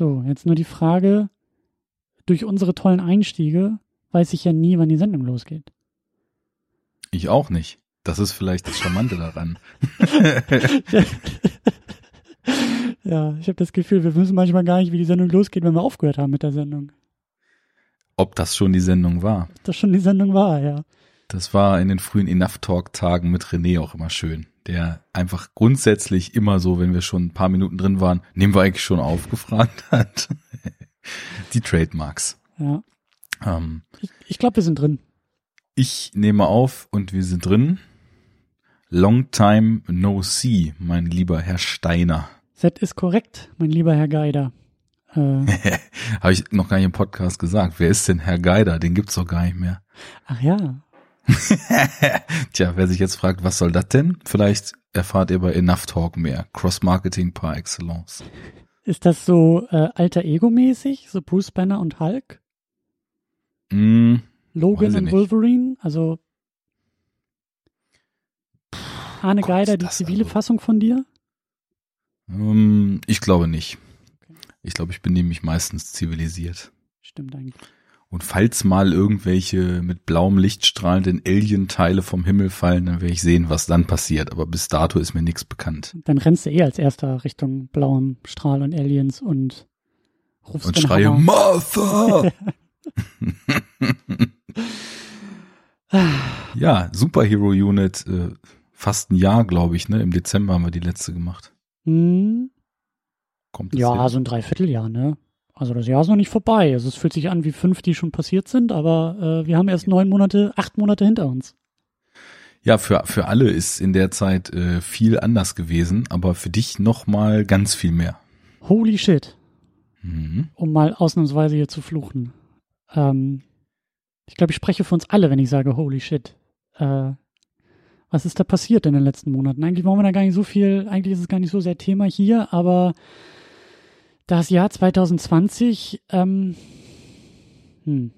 So, jetzt nur die Frage, durch unsere tollen Einstiege weiß ich ja nie, wann die Sendung losgeht. Ich auch nicht. Das ist vielleicht das Charmante daran. ja, ich habe das Gefühl, wir wissen manchmal gar nicht, wie die Sendung losgeht, wenn wir aufgehört haben mit der Sendung. Ob das schon die Sendung war? Ob das schon die Sendung war, ja. Das war in den frühen Enough Talk Tagen mit René auch immer schön. Der einfach grundsätzlich immer so, wenn wir schon ein paar Minuten drin waren, nehmen wir eigentlich schon auf, gefragt hat. die Trademarks. Ja. Ähm, ich ich glaube, wir sind drin. Ich nehme auf und wir sind drin. Long time no see, mein lieber Herr Steiner. Das ist korrekt, mein lieber Herr Geider. Äh, Habe ich noch gar nicht im Podcast gesagt. Wer ist denn Herr Geider? Den gibt's doch gar nicht mehr. Ach ja. Tja, wer sich jetzt fragt, was soll das denn? Vielleicht erfahrt ihr bei Enough Talk mehr. Cross-Marketing par excellence. Ist das so äh, alter Ego-mäßig? So Bruce Banner und Hulk? Mm, Logan und Wolverine? Also Arne Geider, die zivile also. Fassung von dir? Um, ähm, ich glaube nicht. Ich glaube, ich bin nämlich meistens zivilisiert. Stimmt eigentlich. Und falls mal irgendwelche mit blauem Licht strahlenden Alien-Teile vom Himmel fallen, dann werde ich sehen, was dann passiert. Aber bis dato ist mir nichts bekannt. Dann rennst du eh als erster Richtung blauem Strahl und Aliens und rufst Und schreie Hammer. Martha! ja, Superhero Unit, äh, fast ein Jahr, glaube ich, ne? Im Dezember haben wir die letzte gemacht. Hm. Kommt ja, hin? so ein Dreivierteljahr, ne? Also das Jahr ist noch nicht vorbei. Also es fühlt sich an wie fünf, die schon passiert sind, aber äh, wir haben erst neun Monate, acht Monate hinter uns. Ja, für, für alle ist in der Zeit äh, viel anders gewesen, aber für dich noch mal ganz viel mehr. Holy shit. Mhm. Um mal ausnahmsweise hier zu fluchen. Ähm, ich glaube, ich spreche für uns alle, wenn ich sage holy shit. Äh, was ist da passiert in den letzten Monaten? Eigentlich wollen wir da gar nicht so viel, eigentlich ist es gar nicht so sehr Thema hier, aber das Jahr 2020, ähm, hm.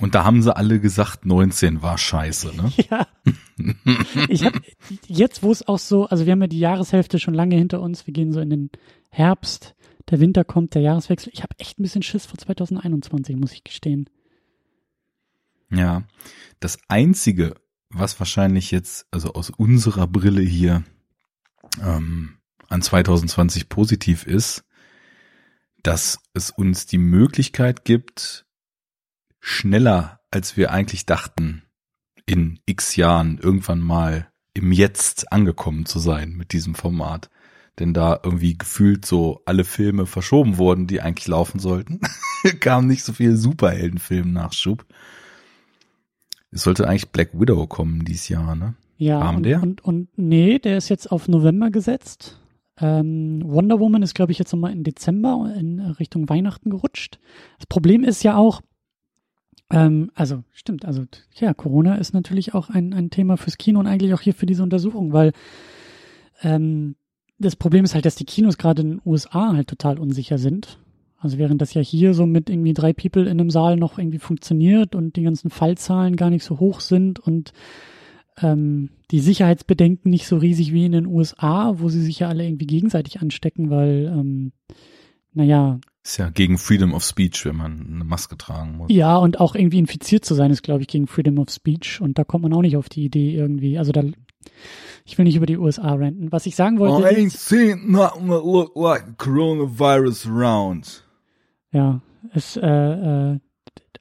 Und da haben sie alle gesagt, 19 war scheiße, ne? Ja. Ich habe jetzt, wo es auch so, also wir haben ja die Jahreshälfte schon lange hinter uns, wir gehen so in den Herbst, der Winter kommt, der Jahreswechsel. Ich habe echt ein bisschen Schiss vor 2021, muss ich gestehen. Ja, das einzige, was wahrscheinlich jetzt, also aus unserer Brille hier, ähm, an 2020 positiv ist, dass es uns die Möglichkeit gibt, schneller als wir eigentlich dachten, in x Jahren irgendwann mal im Jetzt angekommen zu sein mit diesem Format. Denn da irgendwie gefühlt so alle Filme verschoben wurden, die eigentlich laufen sollten, kam nicht so viel Superheldenfilm-Nachschub. Es sollte eigentlich Black Widow kommen dieses Jahr, ne? Ja, Kam und, der? Und, und nee, der ist jetzt auf November gesetzt. Ähm, Wonder Woman ist, glaube ich, jetzt nochmal in Dezember in Richtung Weihnachten gerutscht. Das Problem ist ja auch, ähm, also stimmt, also ja, Corona ist natürlich auch ein, ein Thema fürs Kino und eigentlich auch hier für diese Untersuchung, weil ähm, das Problem ist halt, dass die Kinos gerade in den USA halt total unsicher sind. Also während das ja hier so mit irgendwie drei People in einem Saal noch irgendwie funktioniert und die ganzen Fallzahlen gar nicht so hoch sind und ähm, die Sicherheitsbedenken nicht so riesig wie in den USA, wo sie sich ja alle irgendwie gegenseitig anstecken, weil, ähm, naja. Ist ja gegen Freedom of Speech, wenn man eine Maske tragen muss. Ja, und auch irgendwie infiziert zu sein, ist, glaube ich, gegen Freedom of Speech. Und da kommt man auch nicht auf die Idee irgendwie. Also da, ich will nicht über die USA renten. Was ich sagen wollte. I ain't seen nothing that look like coronavirus around. Ja, es, äh, äh,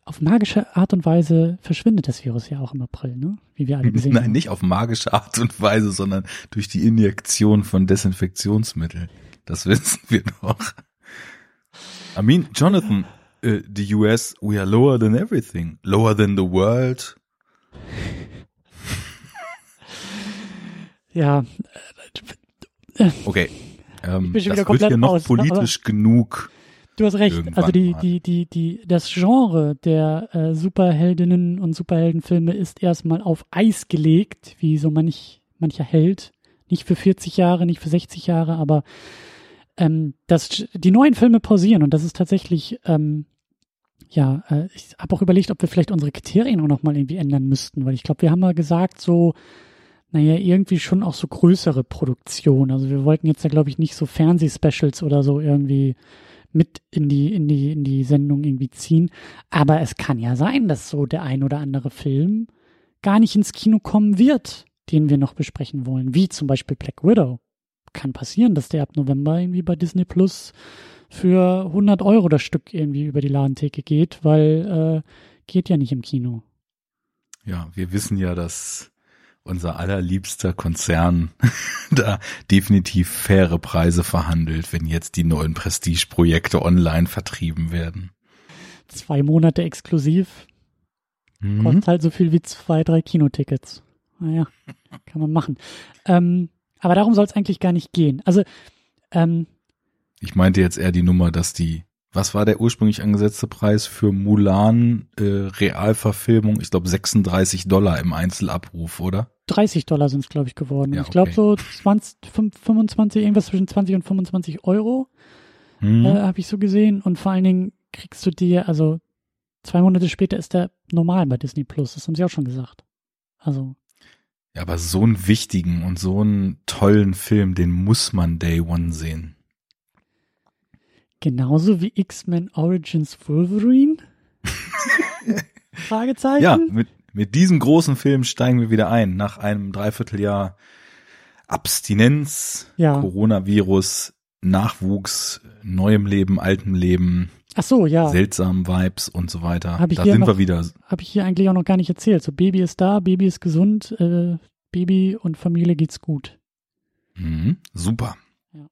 auf magische Art und Weise verschwindet das Virus ja auch im April, ne? Wie wir alle gesehen Nein, haben. nicht auf magische Art und Weise, sondern durch die Injektion von Desinfektionsmittel. Das wissen wir doch. I mean, Jonathan, uh, the US, we are lower than everything. Lower than the world. ja. Okay. Ähm, komplett wird hier noch aus, politisch genug Du hast recht. Also die, die, die, die, das Genre der äh, Superheldinnen und Superheldenfilme ist erstmal auf Eis gelegt, wie so manch, mancher Held. Nicht für 40 Jahre, nicht für 60 Jahre, aber ähm, das, die neuen Filme pausieren und das ist tatsächlich, ähm, ja, äh, ich habe auch überlegt, ob wir vielleicht unsere Kriterien auch nochmal irgendwie ändern müssten, weil ich glaube, wir haben mal gesagt, so naja, irgendwie schon auch so größere Produktionen. Also wir wollten jetzt ja, glaube ich, nicht so Fernsehspecials oder so irgendwie mit in die, in die, in die Sendung irgendwie ziehen. Aber es kann ja sein, dass so der ein oder andere Film gar nicht ins Kino kommen wird, den wir noch besprechen wollen, wie zum Beispiel Black Widow. Kann passieren, dass der ab November irgendwie bei Disney Plus für 100 Euro das Stück irgendwie über die Ladentheke geht, weil äh, geht ja nicht im Kino. Ja, wir wissen ja, dass unser allerliebster Konzern da definitiv faire Preise verhandelt, wenn jetzt die neuen Prestige-Projekte online vertrieben werden. Zwei Monate exklusiv. Mhm. Kostet halt so viel wie zwei, drei Kinotickets. Naja, kann man machen. Ähm, aber darum soll es eigentlich gar nicht gehen. Also, ähm, ich meinte jetzt eher die Nummer, dass die was war der ursprünglich angesetzte Preis für Mulan äh, Realverfilmung? Ich glaube 36 Dollar im Einzelabruf, oder? 30 Dollar sind es, glaube ich, geworden. Ja, ich glaube so 20, 25, irgendwas zwischen 20 und 25 Euro hm. äh, habe ich so gesehen. Und vor allen Dingen kriegst du dir, also zwei Monate später ist der normal bei Disney Plus. Das haben sie auch schon gesagt. Also. Ja, aber so einen wichtigen und so einen tollen Film, den muss man Day One sehen. Genauso wie X-Men Origins Wolverine? Fragezeichen? Ja, mit, mit diesem großen Film steigen wir wieder ein. Nach einem Dreivierteljahr Abstinenz, ja. Coronavirus, Nachwuchs, neuem Leben, altem Leben. Ach so, ja. Seltsamen Vibes und so weiter. Hab ich da sind noch, wir wieder. Habe ich hier eigentlich auch noch gar nicht erzählt. So Baby ist da, Baby ist gesund, äh, Baby und Familie geht's gut. Mhm, super. Ja.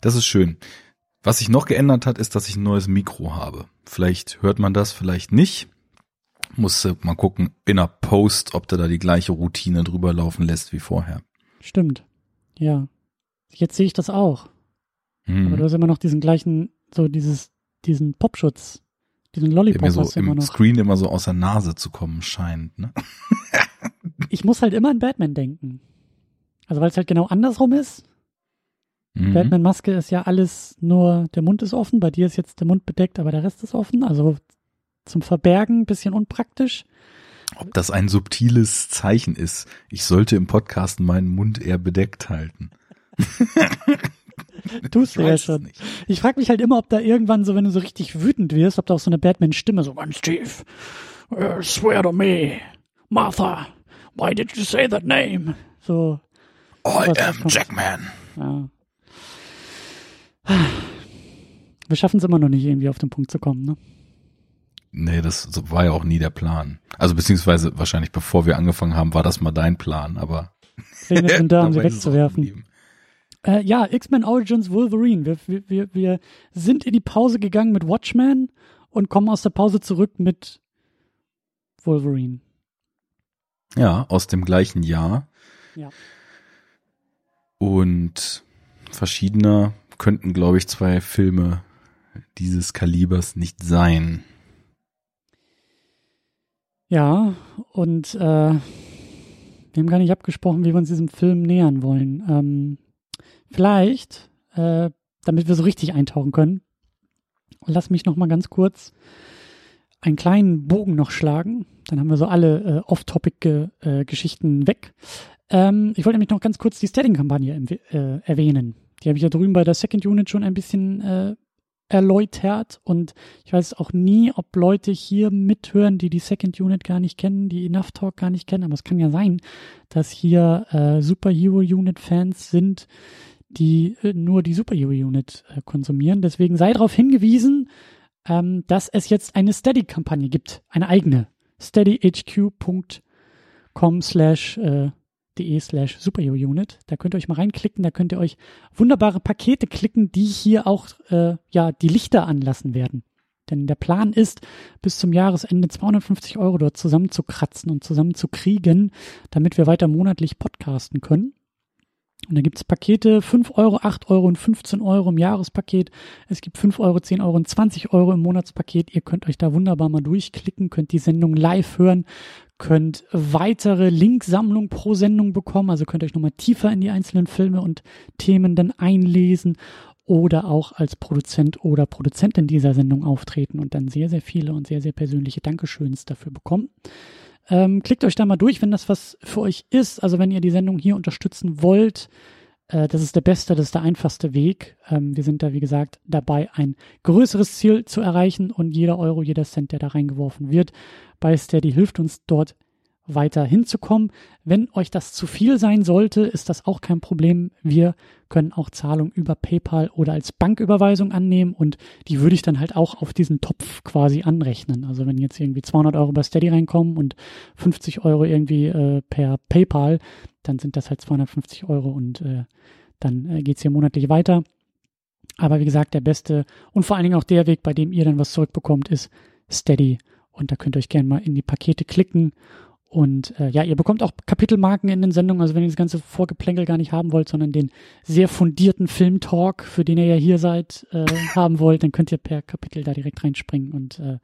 Das ist schön. Was sich noch geändert hat, ist, dass ich ein neues Mikro habe. Vielleicht hört man das, vielleicht nicht. Muss mal gucken in der Post, ob der da die gleiche Routine drüber laufen lässt wie vorher. Stimmt. Ja. Jetzt sehe ich das auch. Hm. Aber du hast immer noch diesen gleichen, so dieses, diesen Popschutz, diesen Lollipop der mir so immer im noch. Screen immer so aus der Nase zu kommen scheint, ne? ich muss halt immer an Batman denken. Also weil es halt genau andersrum ist. Mhm. Batman-Maske ist ja alles nur, der Mund ist offen, bei dir ist jetzt der Mund bedeckt, aber der Rest ist offen. Also zum Verbergen ein bisschen unpraktisch. Ob das ein subtiles Zeichen ist, ich sollte im Podcast meinen Mund eher bedeckt halten. Tust du ja schon. Nicht. Ich frage mich halt immer, ob da irgendwann so, wenn du so richtig wütend wirst, ob da auch so eine Batman-Stimme so ganz tief. Uh, swear to me, Martha, why did you say that name? So. I am Jackman. Ja. Wir schaffen es immer noch nicht, irgendwie auf den Punkt zu kommen, ne? Nee, das war ja auch nie der Plan. Also beziehungsweise wahrscheinlich bevor wir angefangen haben, war das mal dein Plan, aber Pläne sind da, um sie wegzuwerfen. Äh, ja, X-Men Origins Wolverine. Wir, wir, wir, wir sind in die Pause gegangen mit Watchmen und kommen aus der Pause zurück mit Wolverine. Ja, aus dem gleichen Jahr. Ja. Und verschiedener könnten, glaube ich, zwei Filme dieses Kalibers nicht sein. Ja, und äh, wir haben gar nicht abgesprochen, wie wir uns diesem Film nähern wollen. Ähm, vielleicht, äh, damit wir so richtig eintauchen können, lass mich noch mal ganz kurz einen kleinen Bogen noch schlagen. Dann haben wir so alle äh, Off-Topic-Geschichten äh, weg. Ähm, ich wollte nämlich noch ganz kurz die Steading-Kampagne äh, erwähnen. Die habe ich ja drüben bei der Second Unit schon ein bisschen äh, erläutert. Und ich weiß auch nie, ob Leute hier mithören, die die Second Unit gar nicht kennen, die Enough Talk gar nicht kennen, aber es kann ja sein, dass hier äh, Superhero Unit Fans sind, die äh, nur die Superhero Unit äh, konsumieren. Deswegen sei darauf hingewiesen, ähm, dass es jetzt eine Steady-Kampagne gibt, eine eigene. Steadyhq.com slash äh, de slash superhero-unit. Da könnt ihr euch mal reinklicken, da könnt ihr euch wunderbare Pakete klicken, die hier auch äh, ja die Lichter anlassen werden. Denn der Plan ist, bis zum Jahresende 250 Euro dort zusammenzukratzen und zusammenzukriegen, damit wir weiter monatlich podcasten können. Und da gibt es Pakete 5 Euro, 8 Euro und 15 Euro im Jahrespaket. Es gibt 5 Euro, 10 Euro und 20 Euro im Monatspaket. Ihr könnt euch da wunderbar mal durchklicken, könnt die Sendung live hören, könnt weitere Linksammlung pro Sendung bekommen, also könnt euch nochmal tiefer in die einzelnen Filme und Themen dann einlesen oder auch als Produzent oder Produzentin dieser Sendung auftreten und dann sehr, sehr viele und sehr, sehr persönliche Dankeschöns dafür bekommen. Ähm, klickt euch da mal durch, wenn das was für euch ist. Also wenn ihr die Sendung hier unterstützen wollt, äh, das ist der beste, das ist der einfachste Weg. Ähm, wir sind da, wie gesagt, dabei, ein größeres Ziel zu erreichen und jeder Euro, jeder Cent, der da reingeworfen wird, bei Steady hilft uns dort weiter hinzukommen. Wenn euch das zu viel sein sollte, ist das auch kein Problem. Wir können auch Zahlungen über PayPal oder als Banküberweisung annehmen und die würde ich dann halt auch auf diesen Topf quasi anrechnen. Also wenn jetzt irgendwie 200 Euro bei Steady reinkommen und 50 Euro irgendwie äh, per PayPal, dann sind das halt 250 Euro und äh, dann äh, geht's hier monatlich weiter. Aber wie gesagt, der beste und vor allen Dingen auch der Weg, bei dem ihr dann was zurückbekommt, ist Steady. Und da könnt ihr euch gerne mal in die Pakete klicken und äh, ja, ihr bekommt auch Kapitelmarken in den Sendungen, also wenn ihr das ganze Vorgeplänkel gar nicht haben wollt, sondern den sehr fundierten Filmtalk, für den ihr ja hier seid, äh, haben wollt, dann könnt ihr per Kapitel da direkt reinspringen. Und äh,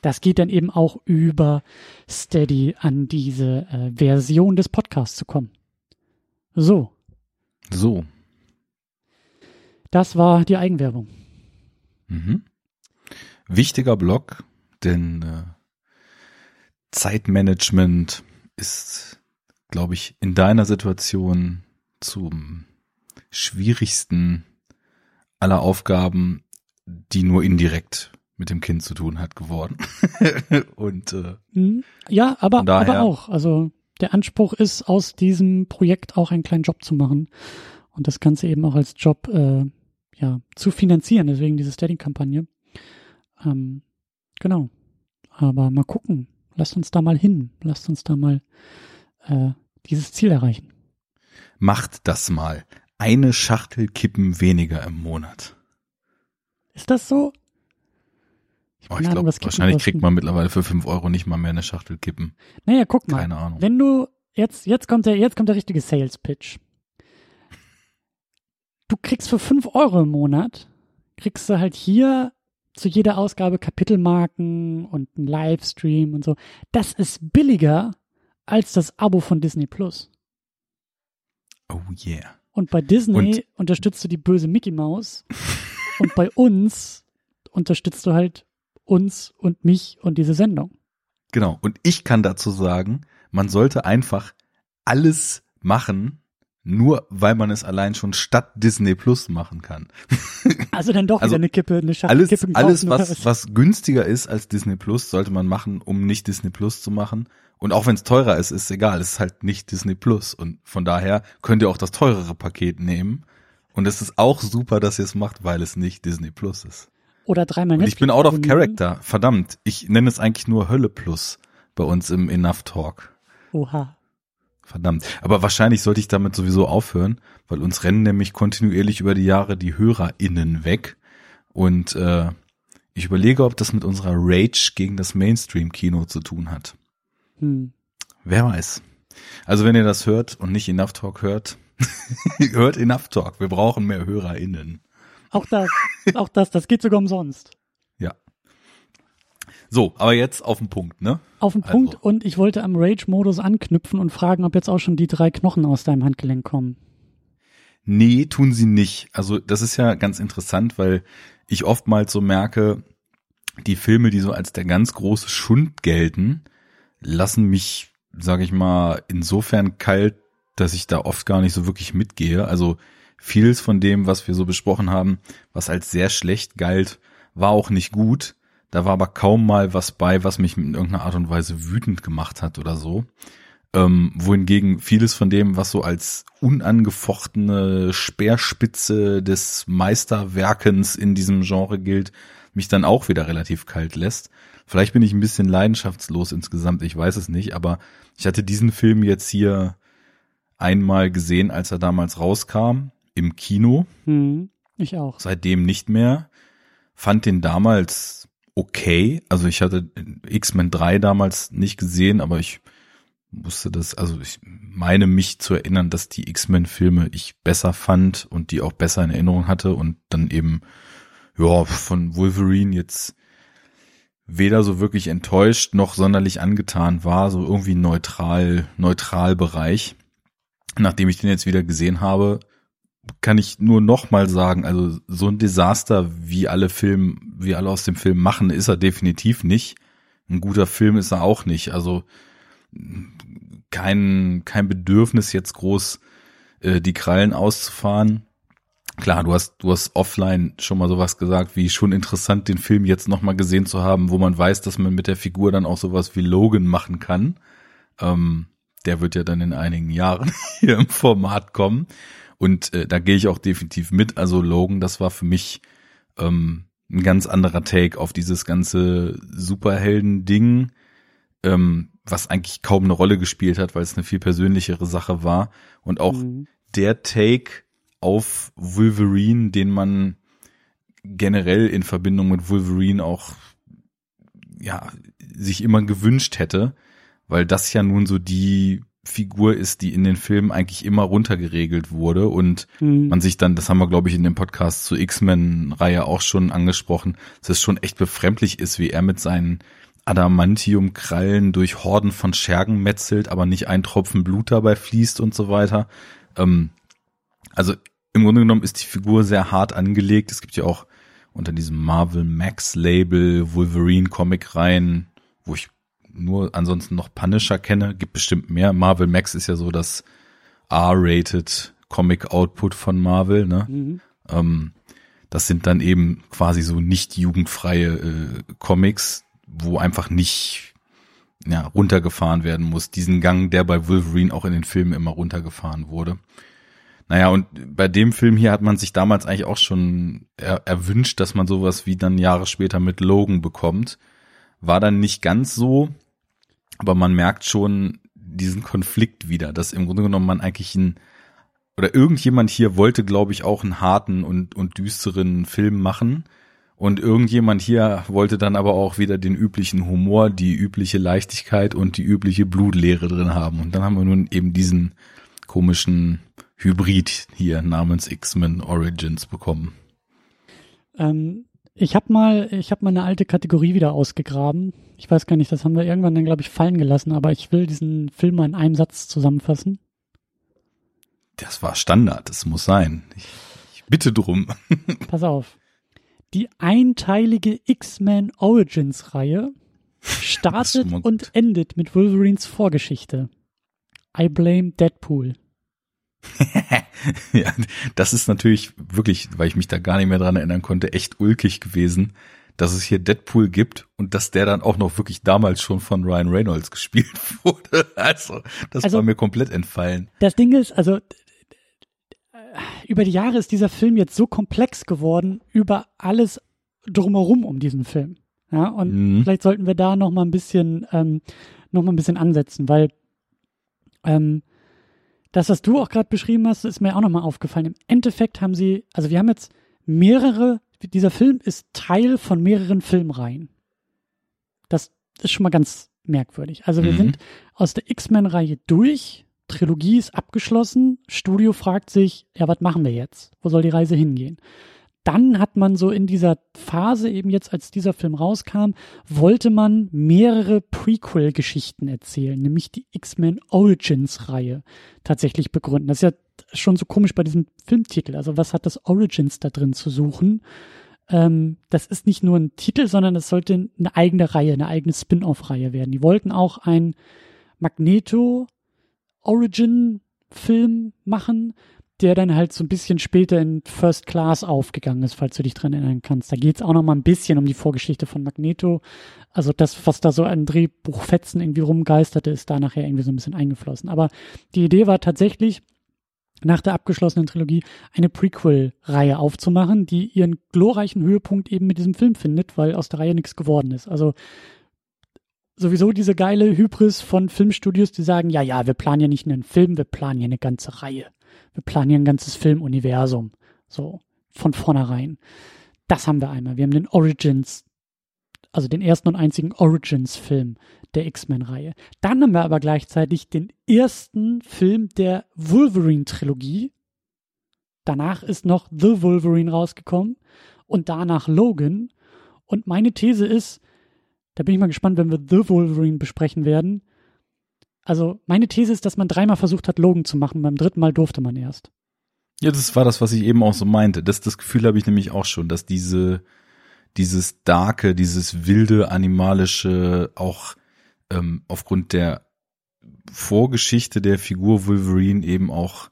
das geht dann eben auch über Steady an diese äh, Version des Podcasts zu kommen. So. So. Das war die Eigenwerbung. Mhm. Wichtiger Block, denn äh, Zeitmanagement ist, glaube ich, in deiner Situation zum schwierigsten aller Aufgaben, die nur indirekt mit dem Kind zu tun hat, geworden. Und äh, mhm. ja, aber, daher, aber auch. Also der Anspruch ist, aus diesem Projekt auch einen kleinen Job zu machen und das Ganze eben auch als Job äh, ja zu finanzieren. Deswegen diese Steady-Kampagne. Ähm, genau. Aber mal gucken, Lasst uns da mal hin. Lasst uns da mal äh, dieses Ziel erreichen. Macht das mal. Eine Schachtel Kippen weniger im Monat. Ist das so? Ich, oh, ich glaube, wahrscheinlich kriegt man mittlerweile für fünf Euro nicht mal mehr eine Schachtel Kippen. Naja, guck mal. Keine Ahnung. Wenn du, jetzt, jetzt kommt der, jetzt kommt der richtige Sales Pitch. Du kriegst für fünf Euro im Monat, kriegst du halt hier zu jeder Ausgabe Kapitelmarken und ein Livestream und so. Das ist billiger als das Abo von Disney Plus. Oh yeah. Und bei Disney und unterstützt du die böse Mickey Mouse und bei uns unterstützt du halt uns und mich und diese Sendung. Genau. Und ich kann dazu sagen, man sollte einfach alles machen, nur weil man es allein schon statt Disney Plus machen kann. Also dann doch also wieder eine Kippe, eine Schachtel alles, Kippen Alles, was, was günstiger ist als Disney Plus, sollte man machen, um nicht Disney Plus zu machen. Und auch wenn es teurer ist, ist egal, es ist halt nicht Disney Plus. Und von daher könnt ihr auch das teurere Paket nehmen. Und es ist auch super, dass ihr es macht, weil es nicht Disney Plus ist. Oder dreimal Und ich bin out of character. Verdammt. Ich nenne es eigentlich nur Hölle Plus bei uns im Enough Talk. Oha. Verdammt. Aber wahrscheinlich sollte ich damit sowieso aufhören, weil uns rennen nämlich kontinuierlich über die Jahre die HörerInnen weg. Und äh, ich überlege, ob das mit unserer Rage gegen das Mainstream-Kino zu tun hat. Hm. Wer weiß. Also wenn ihr das hört und nicht Enough Talk hört, hört Enough Talk. Wir brauchen mehr HörerInnen. Auch das, auch das, das geht sogar umsonst. So, aber jetzt auf den Punkt, ne? Auf den also. Punkt und ich wollte am Rage-Modus anknüpfen und fragen, ob jetzt auch schon die drei Knochen aus deinem Handgelenk kommen. Nee, tun sie nicht. Also das ist ja ganz interessant, weil ich oftmals so merke, die Filme, die so als der ganz große Schund gelten, lassen mich, sage ich mal, insofern kalt, dass ich da oft gar nicht so wirklich mitgehe. Also vieles von dem, was wir so besprochen haben, was als sehr schlecht galt, war auch nicht gut. Da war aber kaum mal was bei, was mich in irgendeiner Art und Weise wütend gemacht hat oder so. Ähm, wohingegen vieles von dem, was so als unangefochtene Speerspitze des Meisterwerkens in diesem Genre gilt, mich dann auch wieder relativ kalt lässt. Vielleicht bin ich ein bisschen leidenschaftslos insgesamt, ich weiß es nicht, aber ich hatte diesen Film jetzt hier einmal gesehen, als er damals rauskam, im Kino. Hm, ich auch. Seitdem nicht mehr. Fand den damals okay. Also ich hatte X-Men 3 damals nicht gesehen, aber ich wusste das, also ich meine mich zu erinnern, dass die X-Men-Filme ich besser fand und die auch besser in Erinnerung hatte und dann eben, ja, von Wolverine jetzt weder so wirklich enttäuscht noch sonderlich angetan war, so irgendwie neutral, neutral Bereich. Nachdem ich den jetzt wieder gesehen habe, kann ich nur noch mal sagen, also so ein Desaster, wie alle Film, wie alle aus dem Film machen, ist er definitiv nicht. Ein guter Film ist er auch nicht. Also kein, kein Bedürfnis jetzt groß äh, die Krallen auszufahren. Klar, du hast, du hast offline schon mal sowas gesagt, wie schon interessant, den Film jetzt nochmal gesehen zu haben, wo man weiß, dass man mit der Figur dann auch sowas wie Logan machen kann. Ähm, der wird ja dann in einigen Jahren hier im Format kommen. Und äh, da gehe ich auch definitiv mit. Also Logan, das war für mich ähm, ein ganz anderer Take auf dieses ganze Superhelden-Ding, ähm, was eigentlich kaum eine Rolle gespielt hat, weil es eine viel persönlichere Sache war. Und auch mhm. der Take auf Wolverine, den man generell in Verbindung mit Wolverine auch ja sich immer gewünscht hätte, weil das ja nun so die Figur ist, die in den Filmen eigentlich immer runtergeregelt wurde und mhm. man sich dann, das haben wir glaube ich in dem Podcast zur X-Men-Reihe auch schon angesprochen, dass es schon echt befremdlich ist, wie er mit seinen Adamantium-Krallen durch Horden von Schergen metzelt, aber nicht ein Tropfen Blut dabei fließt und so weiter. Ähm, also im Grunde genommen ist die Figur sehr hart angelegt. Es gibt ja auch unter diesem Marvel Max Label Wolverine Comic Reihen, wo ich nur ansonsten noch Punisher kenne, gibt bestimmt mehr. Marvel Max ist ja so das R-rated Comic Output von Marvel, ne? Mhm. Ähm, das sind dann eben quasi so nicht jugendfreie äh, Comics, wo einfach nicht ja, runtergefahren werden muss. Diesen Gang, der bei Wolverine auch in den Filmen immer runtergefahren wurde. Naja, und bei dem Film hier hat man sich damals eigentlich auch schon er erwünscht, dass man sowas wie dann Jahre später mit Logan bekommt. War dann nicht ganz so, aber man merkt schon diesen Konflikt wieder, dass im Grunde genommen man eigentlich ein oder irgendjemand hier wollte, glaube ich, auch einen harten und, und düsteren Film machen. Und irgendjemand hier wollte dann aber auch wieder den üblichen Humor, die übliche Leichtigkeit und die übliche Blutleere drin haben. Und dann haben wir nun eben diesen komischen Hybrid hier namens X-Men Origins bekommen. Ähm, ich habe mal, ich habe mal eine alte Kategorie wieder ausgegraben. Ich weiß gar nicht, das haben wir irgendwann dann, glaube ich, fallen gelassen, aber ich will diesen Film mal in einem Satz zusammenfassen. Das war Standard, das muss sein. Ich, ich bitte drum. Pass auf. Die einteilige X-Men Origins Reihe startet und endet mit Wolverines Vorgeschichte. I blame Deadpool. ja, das ist natürlich wirklich, weil ich mich da gar nicht mehr dran erinnern konnte, echt ulkig gewesen, dass es hier Deadpool gibt und dass der dann auch noch wirklich damals schon von Ryan Reynolds gespielt wurde. Also, das also, war mir komplett entfallen. Das Ding ist, also über die Jahre ist dieser Film jetzt so komplex geworden über alles drumherum um diesen Film. Ja, und mhm. vielleicht sollten wir da noch mal ein bisschen, ähm, noch mal ein bisschen ansetzen, weil ähm, das, was du auch gerade beschrieben hast, ist mir auch nochmal aufgefallen. Im Endeffekt haben sie, also wir haben jetzt mehrere, dieser Film ist Teil von mehreren Filmreihen. Das ist schon mal ganz merkwürdig. Also wir mhm. sind aus der X-Men-Reihe durch, Trilogie ist abgeschlossen, Studio fragt sich, ja, was machen wir jetzt? Wo soll die Reise hingehen? Dann hat man so in dieser Phase, eben jetzt als dieser Film rauskam, wollte man mehrere Prequel-Geschichten erzählen, nämlich die X-Men Origins-Reihe tatsächlich begründen. Das ist ja schon so komisch bei diesem Filmtitel. Also was hat das Origins da drin zu suchen? Ähm, das ist nicht nur ein Titel, sondern es sollte eine eigene Reihe, eine eigene Spin-off-Reihe werden. Die wollten auch ein Magneto Origin Film machen, der dann halt so ein bisschen später in First Class aufgegangen ist, falls du dich dran erinnern kannst. Da geht es auch noch mal ein bisschen um die Vorgeschichte von Magneto. Also das, was da so an Drehbuchfetzen irgendwie rumgeisterte, ist da nachher irgendwie so ein bisschen eingeflossen. Aber die Idee war tatsächlich, nach der abgeschlossenen Trilogie eine Prequel-Reihe aufzumachen, die ihren glorreichen Höhepunkt eben mit diesem Film findet, weil aus der Reihe nichts geworden ist. Also sowieso diese geile Hybris von Filmstudios, die sagen, ja, ja, wir planen ja nicht einen Film, wir planen ja eine ganze Reihe wir planen hier ein ganzes Filmuniversum. So, von vornherein. Das haben wir einmal. Wir haben den Origins, also den ersten und einzigen Origins-Film der X-Men-Reihe. Dann haben wir aber gleichzeitig den ersten Film der Wolverine-Trilogie. Danach ist noch The Wolverine rausgekommen und danach Logan. Und meine These ist, da bin ich mal gespannt, wenn wir The Wolverine besprechen werden, also meine These ist, dass man dreimal versucht hat, Logan zu machen, beim dritten Mal durfte man erst. Ja, das war das, was ich eben auch so meinte. Das, das Gefühl habe ich nämlich auch schon, dass diese, dieses Darke, dieses wilde, animalische, auch ähm, aufgrund der Vorgeschichte der Figur Wolverine eben auch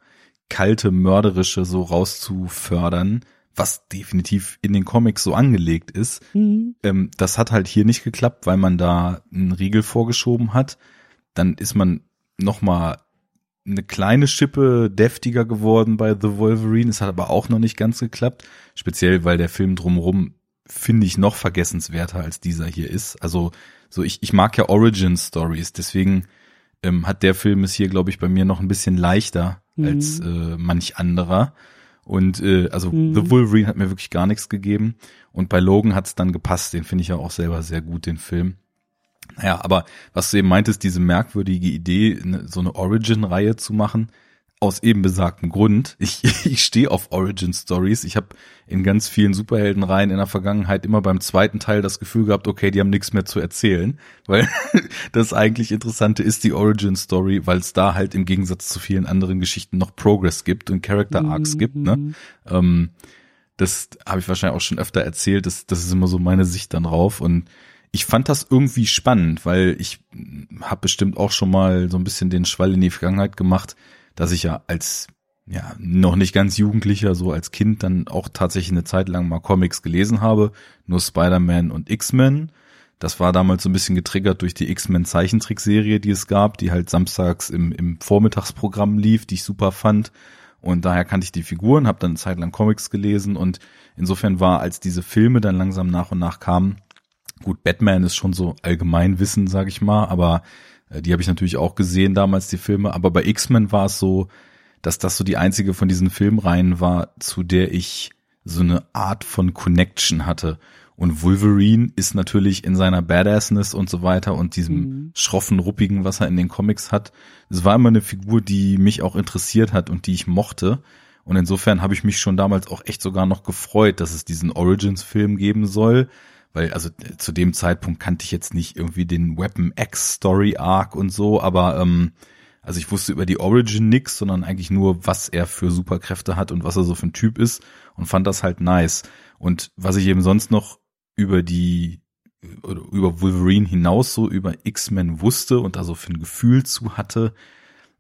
kalte, mörderische so rauszufördern, was definitiv in den Comics so angelegt ist. Mhm. Ähm, das hat halt hier nicht geklappt, weil man da einen Riegel vorgeschoben hat. Dann ist man noch mal eine kleine Schippe deftiger geworden bei The Wolverine. Es hat aber auch noch nicht ganz geklappt. Speziell, weil der Film drumherum, finde ich, noch vergessenswerter als dieser hier ist. Also, so ich, ich mag ja Origin Stories, deswegen ähm, hat der Film es hier, glaube ich, bei mir noch ein bisschen leichter mhm. als äh, manch anderer. Und äh, also mhm. The Wolverine hat mir wirklich gar nichts gegeben. Und bei Logan hat es dann gepasst. Den finde ich ja auch selber sehr gut, den Film. Naja, aber was du eben meintest, diese merkwürdige Idee, so eine Origin-Reihe zu machen, aus eben besagtem Grund. Ich, ich stehe auf Origin Stories. Ich habe in ganz vielen Superheldenreihen in der Vergangenheit immer beim zweiten Teil das Gefühl gehabt, okay, die haben nichts mehr zu erzählen, weil das eigentlich Interessante ist die Origin Story, weil es da halt im Gegensatz zu vielen anderen Geschichten noch Progress gibt und Character Arcs mhm. gibt. Ne? Mhm. Ähm, das habe ich wahrscheinlich auch schon öfter erzählt. Das, das ist immer so meine Sicht dann drauf und ich fand das irgendwie spannend, weil ich habe bestimmt auch schon mal so ein bisschen den Schwall in die Vergangenheit gemacht, dass ich ja als ja noch nicht ganz Jugendlicher, so als Kind dann auch tatsächlich eine Zeit lang mal Comics gelesen habe, nur Spider-Man und X-Men. Das war damals so ein bisschen getriggert durch die X-Men Zeichentrickserie, die es gab, die halt samstags im, im Vormittagsprogramm lief, die ich super fand. Und daher kannte ich die Figuren, habe dann eine Zeit lang Comics gelesen und insofern war, als diese Filme dann langsam nach und nach kamen, Gut, Batman ist schon so Allgemeinwissen, sag ich mal, aber äh, die habe ich natürlich auch gesehen damals, die Filme. Aber bei X-Men war es so, dass das so die einzige von diesen Filmreihen war, zu der ich so eine Art von Connection hatte. Und Wolverine ist natürlich in seiner Badassness und so weiter und diesem mhm. schroffen, ruppigen, was er in den Comics hat. Es war immer eine Figur, die mich auch interessiert hat und die ich mochte. Und insofern habe ich mich schon damals auch echt sogar noch gefreut, dass es diesen Origins-Film geben soll, weil also zu dem Zeitpunkt kannte ich jetzt nicht irgendwie den Weapon X Story Arc und so, aber ähm, also ich wusste über die Origin nix, sondern eigentlich nur, was er für Superkräfte hat und was er so für ein Typ ist und fand das halt nice. Und was ich eben sonst noch über die über Wolverine hinaus so über X-Men wusste und da so für ein Gefühl zu hatte,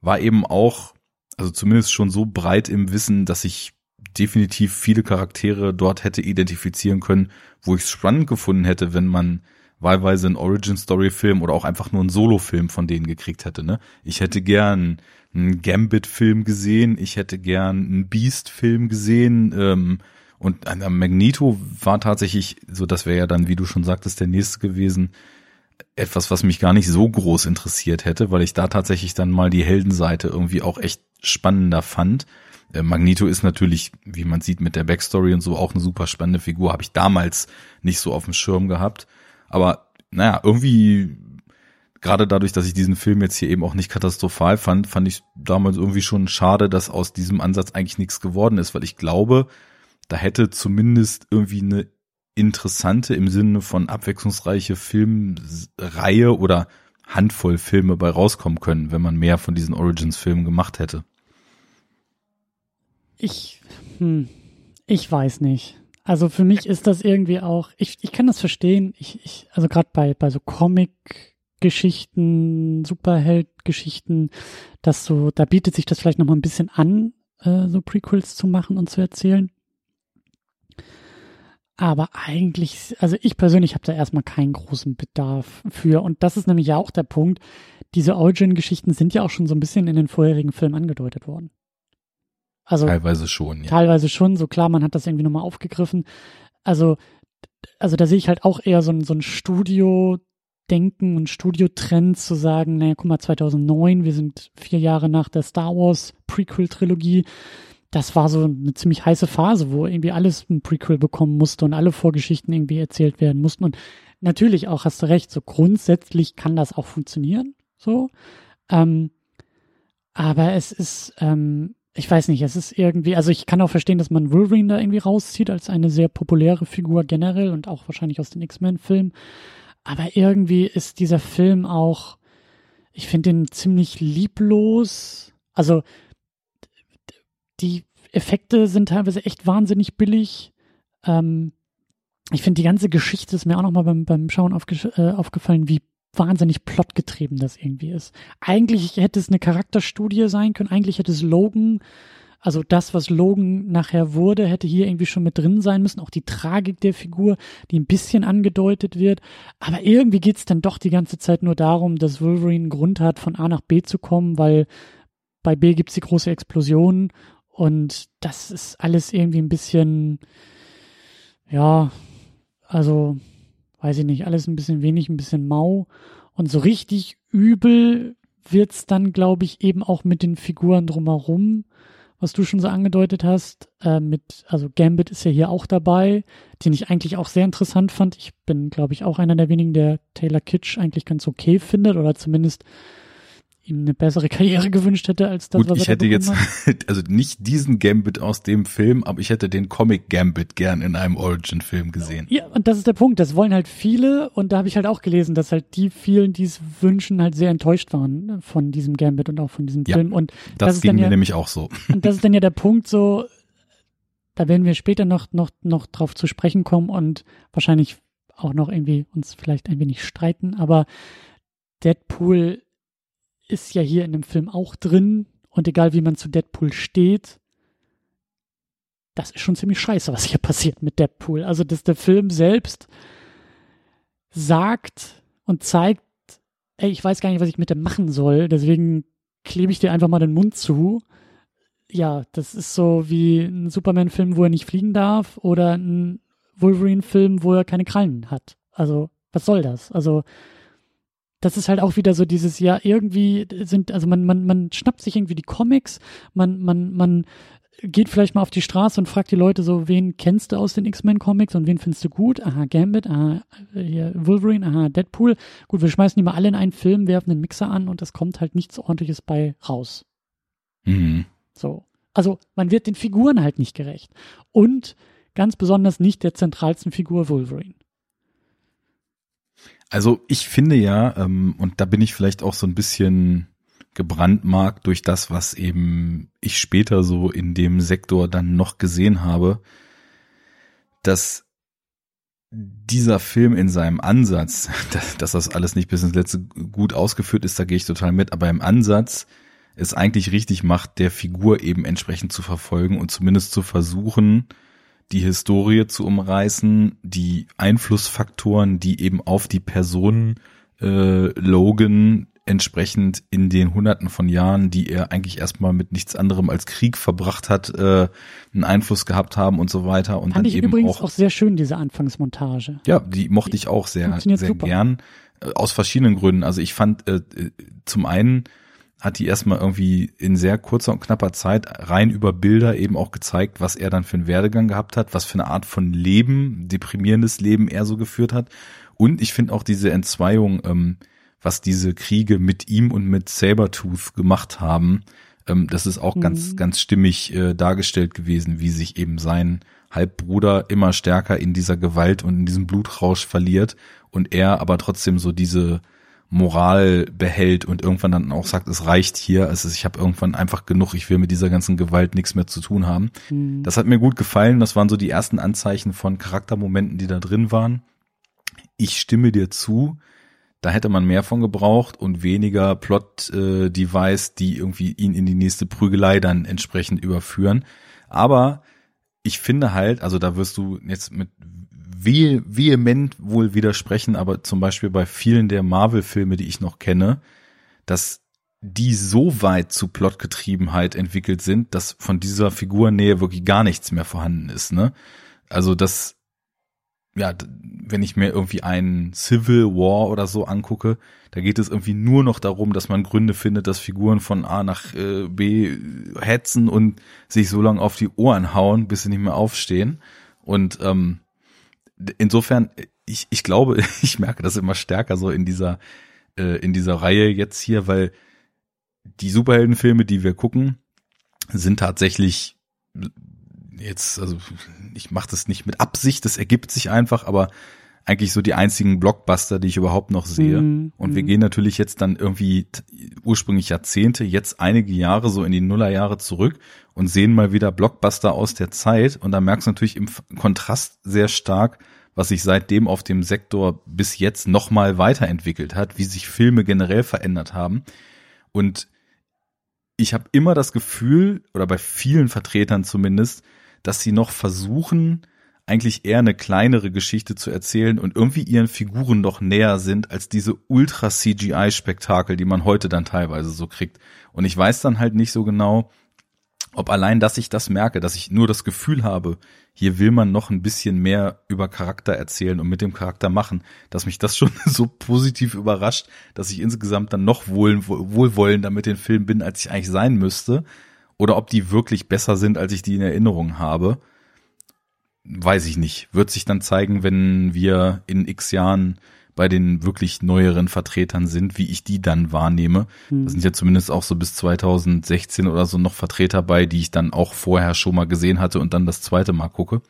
war eben auch, also zumindest schon so breit im Wissen, dass ich definitiv viele Charaktere dort hätte identifizieren können, wo ich es spannend gefunden hätte, wenn man wahlweise einen Origin-Story-Film oder auch einfach nur einen Solo-Film von denen gekriegt hätte. Ne? Ich hätte gern einen Gambit-Film gesehen, ich hätte gern einen Beast-Film gesehen ähm, und an Magneto war tatsächlich, so das wäre ja dann, wie du schon sagtest, der nächste gewesen, etwas, was mich gar nicht so groß interessiert hätte, weil ich da tatsächlich dann mal die Heldenseite irgendwie auch echt spannender fand. Äh, Magneto ist natürlich, wie man sieht, mit der Backstory und so auch eine super spannende Figur. Habe ich damals nicht so auf dem Schirm gehabt. Aber naja, irgendwie, gerade dadurch, dass ich diesen Film jetzt hier eben auch nicht katastrophal fand, fand ich damals irgendwie schon schade, dass aus diesem Ansatz eigentlich nichts geworden ist, weil ich glaube, da hätte zumindest irgendwie eine interessante im Sinne von abwechslungsreiche Filmreihe oder Handvoll Filme bei rauskommen können, wenn man mehr von diesen Origins-Filmen gemacht hätte. Ich, hm, ich weiß nicht. Also für mich ist das irgendwie auch, ich, ich kann das verstehen. Ich, ich, also gerade bei, bei so Comic-Geschichten, Superheld-Geschichten, dass so, da bietet sich das vielleicht nochmal ein bisschen an, äh, so Prequels zu machen und zu erzählen. Aber eigentlich, also ich persönlich habe da erstmal keinen großen Bedarf für. Und das ist nämlich ja auch der Punkt. Diese Origin-Geschichten sind ja auch schon so ein bisschen in den vorherigen Filmen angedeutet worden. Also teilweise schon, ja. Teilweise schon, so klar, man hat das irgendwie nochmal aufgegriffen. Also, also da sehe ich halt auch eher so ein, so ein Studio-Denken und Studio-Trend zu sagen, naja, guck mal, 2009, wir sind vier Jahre nach der Star Wars Prequel-Trilogie. Das war so eine ziemlich heiße Phase, wo irgendwie alles ein Prequel bekommen musste und alle Vorgeschichten irgendwie erzählt werden mussten. Und natürlich auch, hast du recht, so grundsätzlich kann das auch funktionieren, so. Ähm, aber es ist, ähm, ich weiß nicht, es ist irgendwie, also ich kann auch verstehen, dass man Wolverine da irgendwie rauszieht als eine sehr populäre Figur generell und auch wahrscheinlich aus den X-Men-Filmen. Aber irgendwie ist dieser Film auch, ich finde ihn ziemlich lieblos. Also die Effekte sind teilweise echt wahnsinnig billig. Ähm, ich finde die ganze Geschichte ist mir auch nochmal beim, beim Schauen aufge äh, aufgefallen, wie wahnsinnig plotgetrieben das irgendwie ist. Eigentlich hätte es eine Charakterstudie sein können, eigentlich hätte es Logan, also das, was Logan nachher wurde, hätte hier irgendwie schon mit drin sein müssen, auch die Tragik der Figur, die ein bisschen angedeutet wird. Aber irgendwie geht's dann doch die ganze Zeit nur darum, dass Wolverine einen Grund hat, von A nach B zu kommen, weil bei B gibt's die große Explosion und das ist alles irgendwie ein bisschen, ja, also weiß ich nicht, alles ein bisschen wenig, ein bisschen mau. Und so richtig übel wird's dann, glaube ich, eben auch mit den Figuren drumherum, was du schon so angedeutet hast. Äh, mit, also Gambit ist ja hier auch dabei, den ich eigentlich auch sehr interessant fand. Ich bin, glaube ich, auch einer der wenigen, der Taylor Kitsch eigentlich ganz okay findet oder zumindest ihm eine bessere Karriere gewünscht hätte als das, Gut, was ich er hätte jetzt, hat. also nicht diesen Gambit aus dem Film, aber ich hätte den Comic Gambit gern in einem Origin-Film gesehen. Ja, und das ist der Punkt. Das wollen halt viele und da habe ich halt auch gelesen, dass halt die vielen, die es wünschen, halt sehr enttäuscht waren von diesem Gambit und auch von diesem Ja, Film. Und Das, das ist ging dann mir ja, nämlich auch so. und das ist dann ja der Punkt so, da werden wir später noch, noch, noch drauf zu sprechen kommen und wahrscheinlich auch noch irgendwie uns vielleicht ein wenig streiten, aber Deadpool ist ja hier in dem Film auch drin und egal wie man zu Deadpool steht, das ist schon ziemlich scheiße, was hier passiert mit Deadpool. Also, dass der Film selbst sagt und zeigt, ey, ich weiß gar nicht, was ich mit dem machen soll, deswegen klebe ich dir einfach mal den Mund zu. Ja, das ist so wie ein Superman-Film, wo er nicht fliegen darf oder ein Wolverine-Film, wo er keine Krallen hat. Also, was soll das? Also, das ist halt auch wieder so dieses, ja, irgendwie sind, also man, man, man schnappt sich irgendwie die Comics, man, man, man geht vielleicht mal auf die Straße und fragt die Leute so, wen kennst du aus den X-Men-Comics und wen findest du gut? Aha, Gambit, aha, Wolverine, aha, Deadpool. Gut, wir schmeißen die mal alle in einen Film, werfen den Mixer an und es kommt halt nichts ordentliches bei raus. Mhm. So. Also man wird den Figuren halt nicht gerecht. Und ganz besonders nicht der zentralsten Figur Wolverine. Also ich finde ja, ähm, und da bin ich vielleicht auch so ein bisschen gebrandmarkt durch das, was eben ich später so in dem Sektor dann noch gesehen habe, dass dieser Film in seinem Ansatz, dass, dass das alles nicht bis ins letzte gut ausgeführt ist, da gehe ich total mit, aber im Ansatz es eigentlich richtig macht, der Figur eben entsprechend zu verfolgen und zumindest zu versuchen, die Historie zu umreißen, die Einflussfaktoren, die eben auf die Person äh, Logan entsprechend in den hunderten von Jahren, die er eigentlich erstmal mit nichts anderem als Krieg verbracht hat, äh, einen Einfluss gehabt haben und so weiter. Und Fand dann ich eben übrigens auch, auch sehr schön, diese Anfangsmontage. ja, die mochte ich auch sehr, sehr super. gern. Äh, Aus verschiedenen Gründen. Also ich fand, äh, äh, zum einen hat die erstmal irgendwie in sehr kurzer und knapper Zeit rein über Bilder eben auch gezeigt, was er dann für einen Werdegang gehabt hat, was für eine Art von Leben, deprimierendes Leben er so geführt hat. Und ich finde auch diese Entzweiung, ähm, was diese Kriege mit ihm und mit Sabertooth gemacht haben, ähm, das ist auch ganz, Mhm. ganz stimmig äh, dargestellt gewesen, wie sich eben sein Halbbruder immer stärker in dieser Gewalt und in diesem Blutrausch verliert und er aber trotzdem so diese Moral behält und irgendwann dann auch sagt, es reicht hier, also ich habe irgendwann einfach genug, ich will mit dieser ganzen Gewalt nichts mehr zu tun haben. Hm. Das hat mir gut gefallen, das waren so die ersten Anzeichen von Charaktermomenten, die da drin waren. Ich stimme dir zu, da hätte man mehr von gebraucht und weniger Plot-Device, die irgendwie ihn in die nächste Prügelei dann entsprechend überführen. Aber ich finde halt, also da wirst du jetzt mit vehe- vehement wohl widersprechen, aber zum Beispiel bei vielen der Marvel-Filme, die ich noch kenne, dass die so weit zu Plotgetriebenheit entwickelt sind, dass von dieser Figurnähe wirklich gar nichts mehr vorhanden ist, ne? Also das, ja, wenn ich mir irgendwie einen Civil War oder so angucke, da geht es irgendwie nur noch darum, dass man Gründe findet, dass Figuren von A nach äh, B hetzen und sich so lange auf die Ohren hauen, bis sie nicht mehr aufstehen. Und ähm, insofern, ich, ich glaube, ich merke das immer stärker so in dieser, äh, in dieser Reihe jetzt hier, weil die Superheldenfilme, die wir gucken, sind tatsächlich jetzt, also ich mache das nicht mit Absicht, das ergibt sich einfach, aber eigentlich so die einzigen Blockbuster, die ich überhaupt noch sehe. Mhm, Und wir mhm. gehen natürlich jetzt dann irgendwie ursprünglich Jahrzehnte, jetzt einige Jahre so in die Nullerjahre zurück und sehen mal wieder Blockbuster aus der Zeit. Und da merkst du natürlich im Kontrast sehr stark, was sich seitdem auf dem Sektor bis jetzt nochmal weiterentwickelt hat, wie sich Filme generell verändert haben. Und ich habe immer das Gefühl, oder bei vielen Vertretern zumindest, dass sie noch versuchen, eigentlich eher eine kleinere Geschichte zu erzählen und irgendwie ihren Figuren noch näher sind als diese ultra CGI-Spektakel, die man heute dann teilweise so kriegt. Und ich weiß dann halt nicht so genau, ob allein, dass ich das merke, dass ich nur das Gefühl habe, hier will man noch ein bisschen mehr über Charakter erzählen und mit dem Charakter machen, dass mich das schon so positiv überrascht, dass ich insgesamt dann noch wohl, wohlwollender mit den Filmen bin, als ich eigentlich sein müsste. Oder ob die wirklich besser sind, als ich die in Erinnerung habe. Weiß ich nicht. Wird sich dann zeigen, wenn wir in x Jahren bei den wirklich neueren Vertretern sind, wie ich die dann wahrnehme. Mhm. Da sind ja zumindest auch so bis 2016 oder so noch Vertreter bei, die ich dann auch vorher schon mal gesehen hatte und dann das zweite Mal gucke.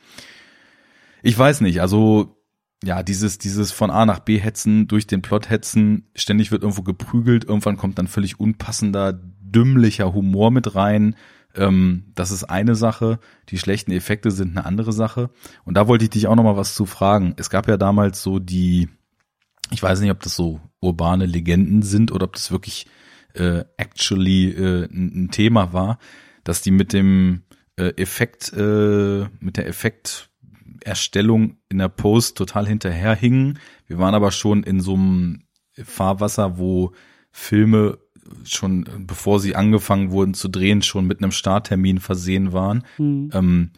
Ich weiß nicht, also ja, dieses, dieses von A nach B hetzen, durch den Plot hetzen, ständig wird irgendwo geprügelt, irgendwann kommt dann völlig unpassender, dümmlicher Humor mit rein. Ähm, das ist eine Sache. Die schlechten Effekte sind eine andere Sache. Und da wollte ich dich auch noch mal was zu fragen. Es gab ja damals so die, ich weiß nicht, ob das so urbane Legenden sind oder ob das wirklich äh, actually äh, ein, Thema war, dass die mit dem äh, Effekt, äh, mit der Effekterstellung in der Post total hinterherhingen. Wir waren aber schon in so einem Fahrwasser, wo Filme schon, bevor sie angefangen wurden zu drehen, schon mit einem Starttermin versehen waren. Mhm. Ähm,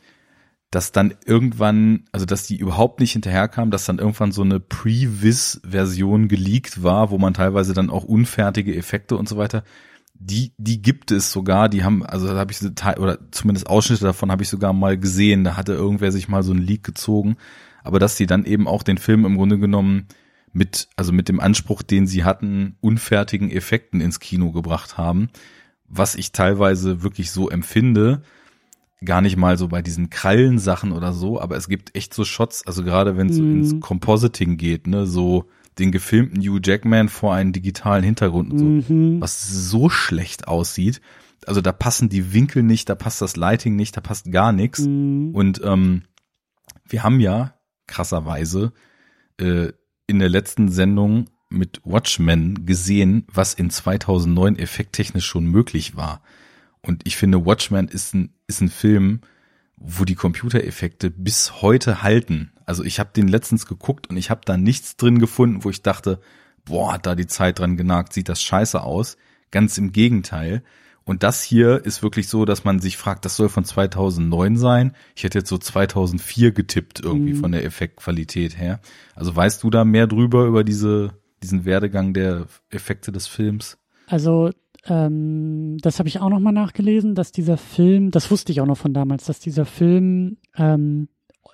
dass dann irgendwann, also dass die überhaupt nicht hinterherkam, dass dann irgendwann so eine Pre-Viz-Version geleakt war, wo man teilweise dann auch unfertige Effekte und so weiter, die, die gibt es sogar, die haben, also da habe ich oder zumindest Ausschnitte davon habe ich sogar mal gesehen, da hatte irgendwer sich mal so einen Leak gezogen, aber dass die dann eben auch den Film im Grunde genommen mit, also mit dem Anspruch, den sie hatten, unfertigen Effekten ins Kino gebracht haben, was ich teilweise wirklich so empfinde, gar nicht mal so bei diesen Krallensachen oder so, aber es gibt echt so Shots, also gerade wenn es mhm. ins Compositing geht, ne, so den gefilmten Hugh Jackman vor einen digitalen Hintergrund und so, mhm. was so schlecht aussieht. Also da passen die Winkel nicht, da passt das Lighting nicht, da passt gar nichts. Mhm. Und ähm, wir haben ja krasserweise äh, in der letzten Sendung mit Watchmen gesehen, was in 2009 effekttechnisch schon möglich war. Und ich finde, Watchmen ist ein, ist ein Film, wo die Computereffekte bis heute halten. Also ich habe den letztens geguckt und ich habe da nichts drin gefunden, wo ich dachte, boah, hat da die Zeit dran genagt, sieht das scheiße aus. Ganz im Gegenteil. Und das hier ist wirklich so, dass man sich fragt, das soll von 2009 sein. Ich hätte jetzt so 2004 getippt irgendwie mhm. von der Effektqualität her. Also weißt du da mehr drüber über diese, diesen Werdegang der Effekte des Films? Also ähm, das habe ich auch noch mal nachgelesen, dass dieser Film, das wusste ich auch noch von damals, dass dieser Film ähm,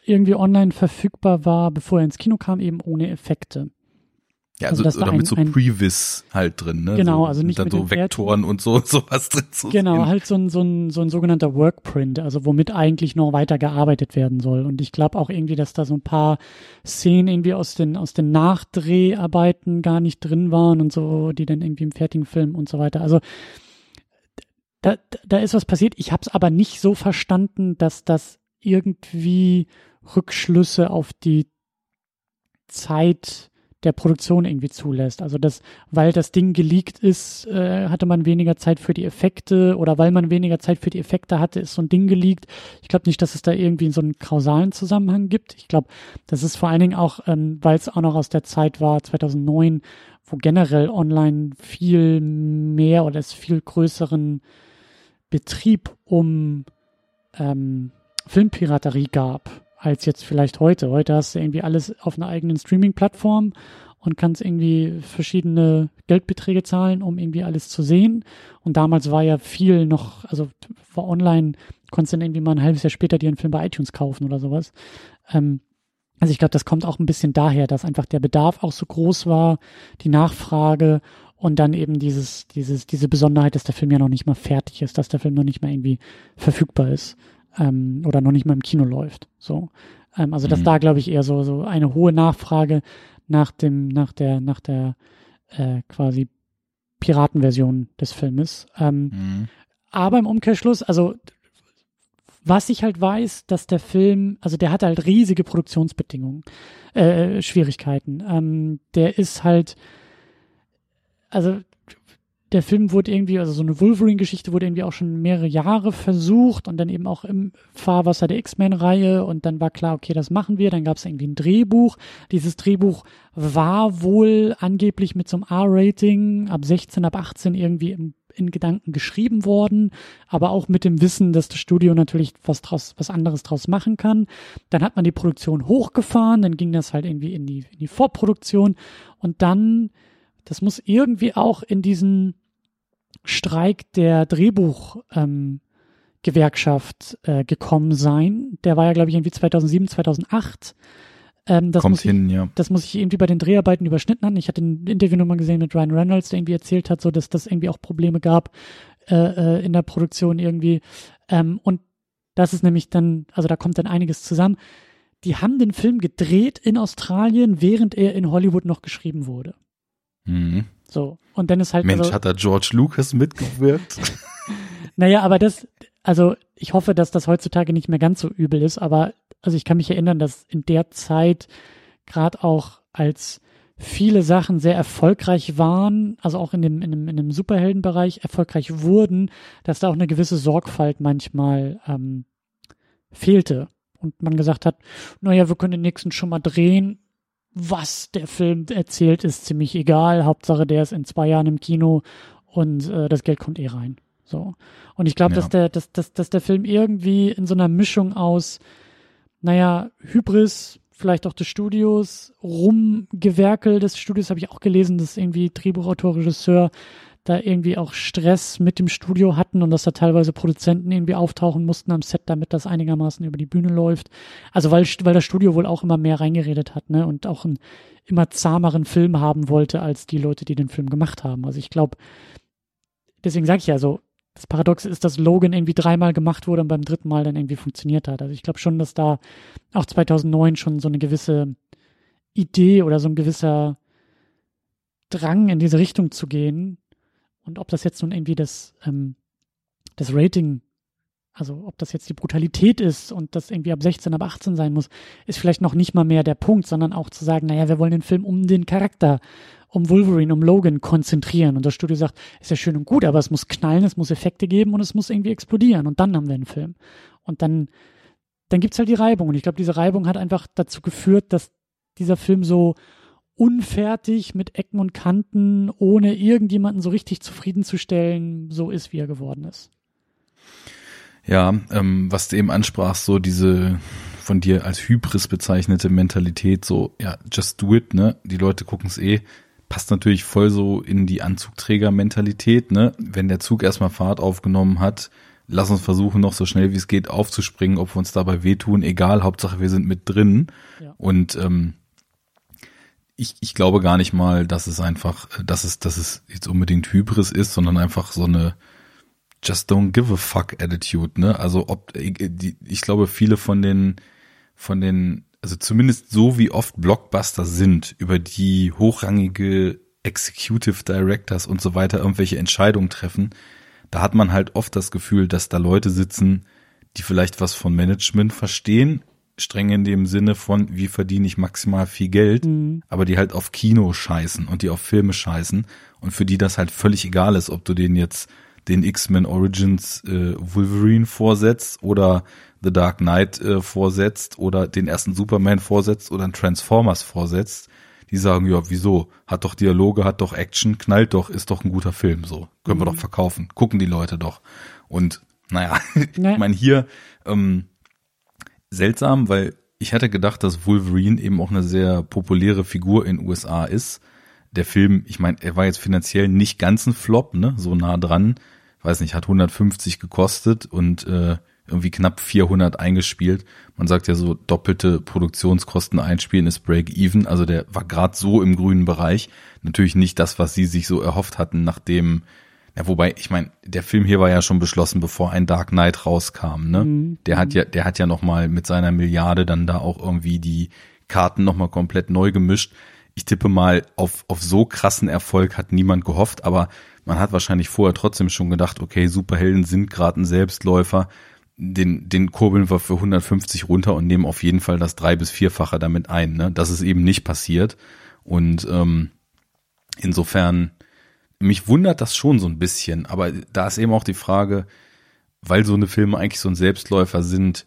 irgendwie online verfügbar war, bevor er ins Kino kam, eben ohne Effekte. Ja, also, also oder mit so Previs halt drin, ne? Genau, also nicht und dann mit so Vektoren und so sowas drin zu Genau, sehen. halt so ein, so, ein, so ein sogenannter Workprint, also womit eigentlich noch weiter gearbeitet werden soll. Und ich glaube auch irgendwie, dass da so ein paar Szenen irgendwie aus den, aus den Nachdreharbeiten gar nicht drin waren und so, die dann irgendwie im fertigen Film und so weiter. Also da, da ist was passiert. Ich habe es aber nicht so verstanden, dass das irgendwie Rückschlüsse auf die Zeit der Produktion irgendwie zulässt. Also das, weil das Ding geleakt ist, äh, hatte man weniger Zeit für die Effekte oder weil man weniger Zeit für die Effekte hatte, ist so ein Ding geleakt. Ich glaube nicht, dass es da irgendwie so einen kausalen Zusammenhang gibt. Ich glaube, das ist vor allen Dingen auch, ähm, weil es auch noch aus der Zeit war, 2009, wo generell online viel mehr oder es viel größeren Betrieb um ähm, Filmpiraterie gab als jetzt vielleicht heute. Heute hast du irgendwie alles auf einer eigenen Streaming-Plattform und kannst irgendwie verschiedene Geldbeträge zahlen, um irgendwie alles zu sehen. Und damals war ja viel noch, also war online, konntest du dann irgendwie mal ein halbes Jahr später dir einen Film bei iTunes kaufen oder sowas. Ähm, also ich glaube, das kommt auch ein bisschen daher, dass einfach der Bedarf auch so groß war, die Nachfrage und dann eben dieses, dieses, diese Besonderheit, dass der Film ja noch nicht mal fertig ist, dass der Film noch nicht mal irgendwie verfügbar ist ähm, oder noch nicht mal im Kino läuft. So, ähm, also dass mhm. da glaube ich eher so so eine hohe Nachfrage nach dem nach der nach der äh, quasi Piratenversion des Filmes. Ähm, mhm. Aber im Umkehrschluss, also was ich halt weiß, dass der Film, also der hat halt riesige Produktionsbedingungen, äh, Schwierigkeiten. Ähm, der ist halt, also der Film wurde irgendwie, also so eine Wolverine-Geschichte wurde irgendwie auch schon mehrere Jahre versucht und dann eben auch im Fahrwasser der X-Men-Reihe und dann war klar, okay, das machen wir. Dann gab es irgendwie ein Drehbuch. Dieses Drehbuch war wohl angeblich mit so einem R-Rating ab 16, ab 18 irgendwie im, in Gedanken geschrieben worden, aber auch mit dem Wissen, dass das Studio natürlich was draus, was anderes draus machen kann. Dann hat man die Produktion hochgefahren, dann ging das halt irgendwie in die, in die Vorproduktion und dann das muss irgendwie auch in diesen Streik der Drehbuchgewerkschaft ähm, äh, gekommen sein. Der war ja, glaube ich, irgendwie 2007, 2008. Ähm, das Kommt muss hin, ich, ja. Das muss ich irgendwie bei den Dreharbeiten überschnitten haben. Ich hatte ein Interview nochmal gesehen mit Ryan Reynolds, der irgendwie erzählt hat, so dass das irgendwie auch Probleme gab äh, äh, in der Produktion irgendwie. Ähm, und das ist nämlich dann, also da kommt dann einiges zusammen. Die haben den Film gedreht in Australien, während er in Hollywood noch geschrieben wurde. Mhm. So. Und dann ist halt. Mensch, also, hat da George Lucas mitgewirkt? naja, aber das, also ich hoffe, dass das heutzutage nicht mehr ganz so übel ist, aber also ich kann mich erinnern, dass in der Zeit gerade auch als viele Sachen sehr erfolgreich waren, also auch in dem, in dem, in dem Superheldenbereich erfolgreich wurden, dass da auch eine gewisse Sorgfalt manchmal ähm, fehlte. Und man gesagt hat, naja, wir können den nächsten schon mal drehen, was der Film erzählt, ist ziemlich egal. Hauptsache, der ist in zwei Jahren im Kino und äh, das Geld kommt eh rein. So. Und ich glaube, ja. dass der, dass, dass, dass der Film irgendwie in so einer Mischung aus, naja, Hybris, vielleicht auch des Studios, Rumgewerkel des Studios, habe ich auch gelesen, dass irgendwie Drehbuchautor, Regisseur da irgendwie auch Stress mit dem Studio hatten und dass da teilweise Produzenten irgendwie auftauchen mussten am Set, damit das einigermaßen über die Bühne läuft. Also weil, weil das Studio wohl auch immer mehr reingeredet hat, ne, und auch einen immer zahmeren Film haben wollte als die Leute, die den Film gemacht haben. Also ich glaube, deswegen sage ich ja so, das Paradoxe ist, dass Logan irgendwie dreimal gemacht wurde und beim dritten Mal dann irgendwie funktioniert hat. Also ich glaube schon, dass da auch 2009 schon so eine gewisse Idee oder so ein gewisser Drang in diese Richtung zu gehen, und ob das jetzt nun irgendwie das, ähm, das Rating, also ob das jetzt die Brutalität ist und das irgendwie ab 16, ab 18 sein muss, ist vielleicht noch nicht mal mehr der Punkt, sondern auch zu sagen, naja, wir wollen den Film um den Charakter, um Wolverine, um Logan konzentrieren. Und das Studio sagt, ist ja schön und gut, aber es muss knallen, es muss Effekte geben und es muss irgendwie explodieren. Und dann haben wir einen Film. Und dann, dann gibt's halt die Reibung. Und ich glaube, diese Reibung hat einfach dazu geführt, dass dieser Film so unfertig mit Ecken und Kanten, ohne irgendjemanden so richtig zufriedenzustellen, so ist, wie er geworden ist. Ja, ähm, was du eben ansprachst, so diese von dir als Hybris bezeichnete Mentalität, so, ja, just do it, ne? Die Leute gucken es eh, passt natürlich voll so in die Anzugträger-Mentalität, ne? Wenn der Zug erstmal Fahrt aufgenommen hat, lass uns versuchen, noch so schnell wie es geht aufzuspringen, ob wir uns dabei wehtun, egal, Hauptsache wir sind mit drin. Ja. Und ähm, ich, ich glaube gar nicht mal, dass es einfach, dass es, dass es jetzt unbedingt Hybris ist, sondern einfach so eine Just don't give a fuck Attitude, ne? Also ob die, ich glaube, viele von den, von den, also zumindest so wie oft Blockbuster sind, über die hochrangige Executive Directors und so weiter irgendwelche Entscheidungen treffen, da hat man halt oft das Gefühl, dass da Leute sitzen, die vielleicht was von Management verstehen, streng in dem Sinne von, wie verdiene ich maximal viel Geld, mhm. aber die halt auf Kino scheißen und die auf Filme scheißen und für die das halt völlig egal ist, ob du den jetzt den X-Men Origins äh, Wolverine vorsetzt oder The Dark Knight äh, vorsetzt oder den ersten Superman vorsetzt oder einen Transformers vorsetzt. Die sagen, ja, wieso? Hat doch Dialoge, hat doch Action, knallt doch, ist doch ein guter Film, so. Können mhm. wir doch verkaufen. Gucken die Leute doch. Und naja, nee. ich meine, hier ähm, seltsam, weil ich hatte gedacht, dass Wolverine eben auch eine sehr populäre Figur in USA ist. Der Film, ich meine, er war jetzt finanziell nicht ganz ein Flop, ne, so nah dran. Weiß nicht, hat 150 gekostet und äh, irgendwie knapp 400 eingespielt. Man sagt ja so, doppelte Produktionskosten einspielen ist Break-Even. Also der war gerade so im grünen Bereich. Natürlich nicht das, was sie sich so erhofft hatten, nachdem ja, wobei, ich meine, der Film hier war ja schon beschlossen, bevor ein Dark Knight rauskam, ne? Mhm. Der hat ja, der hat ja noch mal mit seiner Milliarde dann da auch irgendwie die Karten noch mal komplett neu gemischt. Ich tippe mal, auf, auf so krassen Erfolg hat niemand gehofft, aber man hat wahrscheinlich vorher trotzdem schon gedacht, okay, Superhelden sind gerade ein Selbstläufer. den, den kurbeln wir für 150 runter und nehmen auf jeden Fall das drei- bis vierfache damit ein. Ne? Das ist eben nicht passiert. Und ähm, insofern, mich wundert das schon so ein bisschen. Aber da ist eben auch die Frage, weil so eine Filme eigentlich so ein Selbstläufer sind,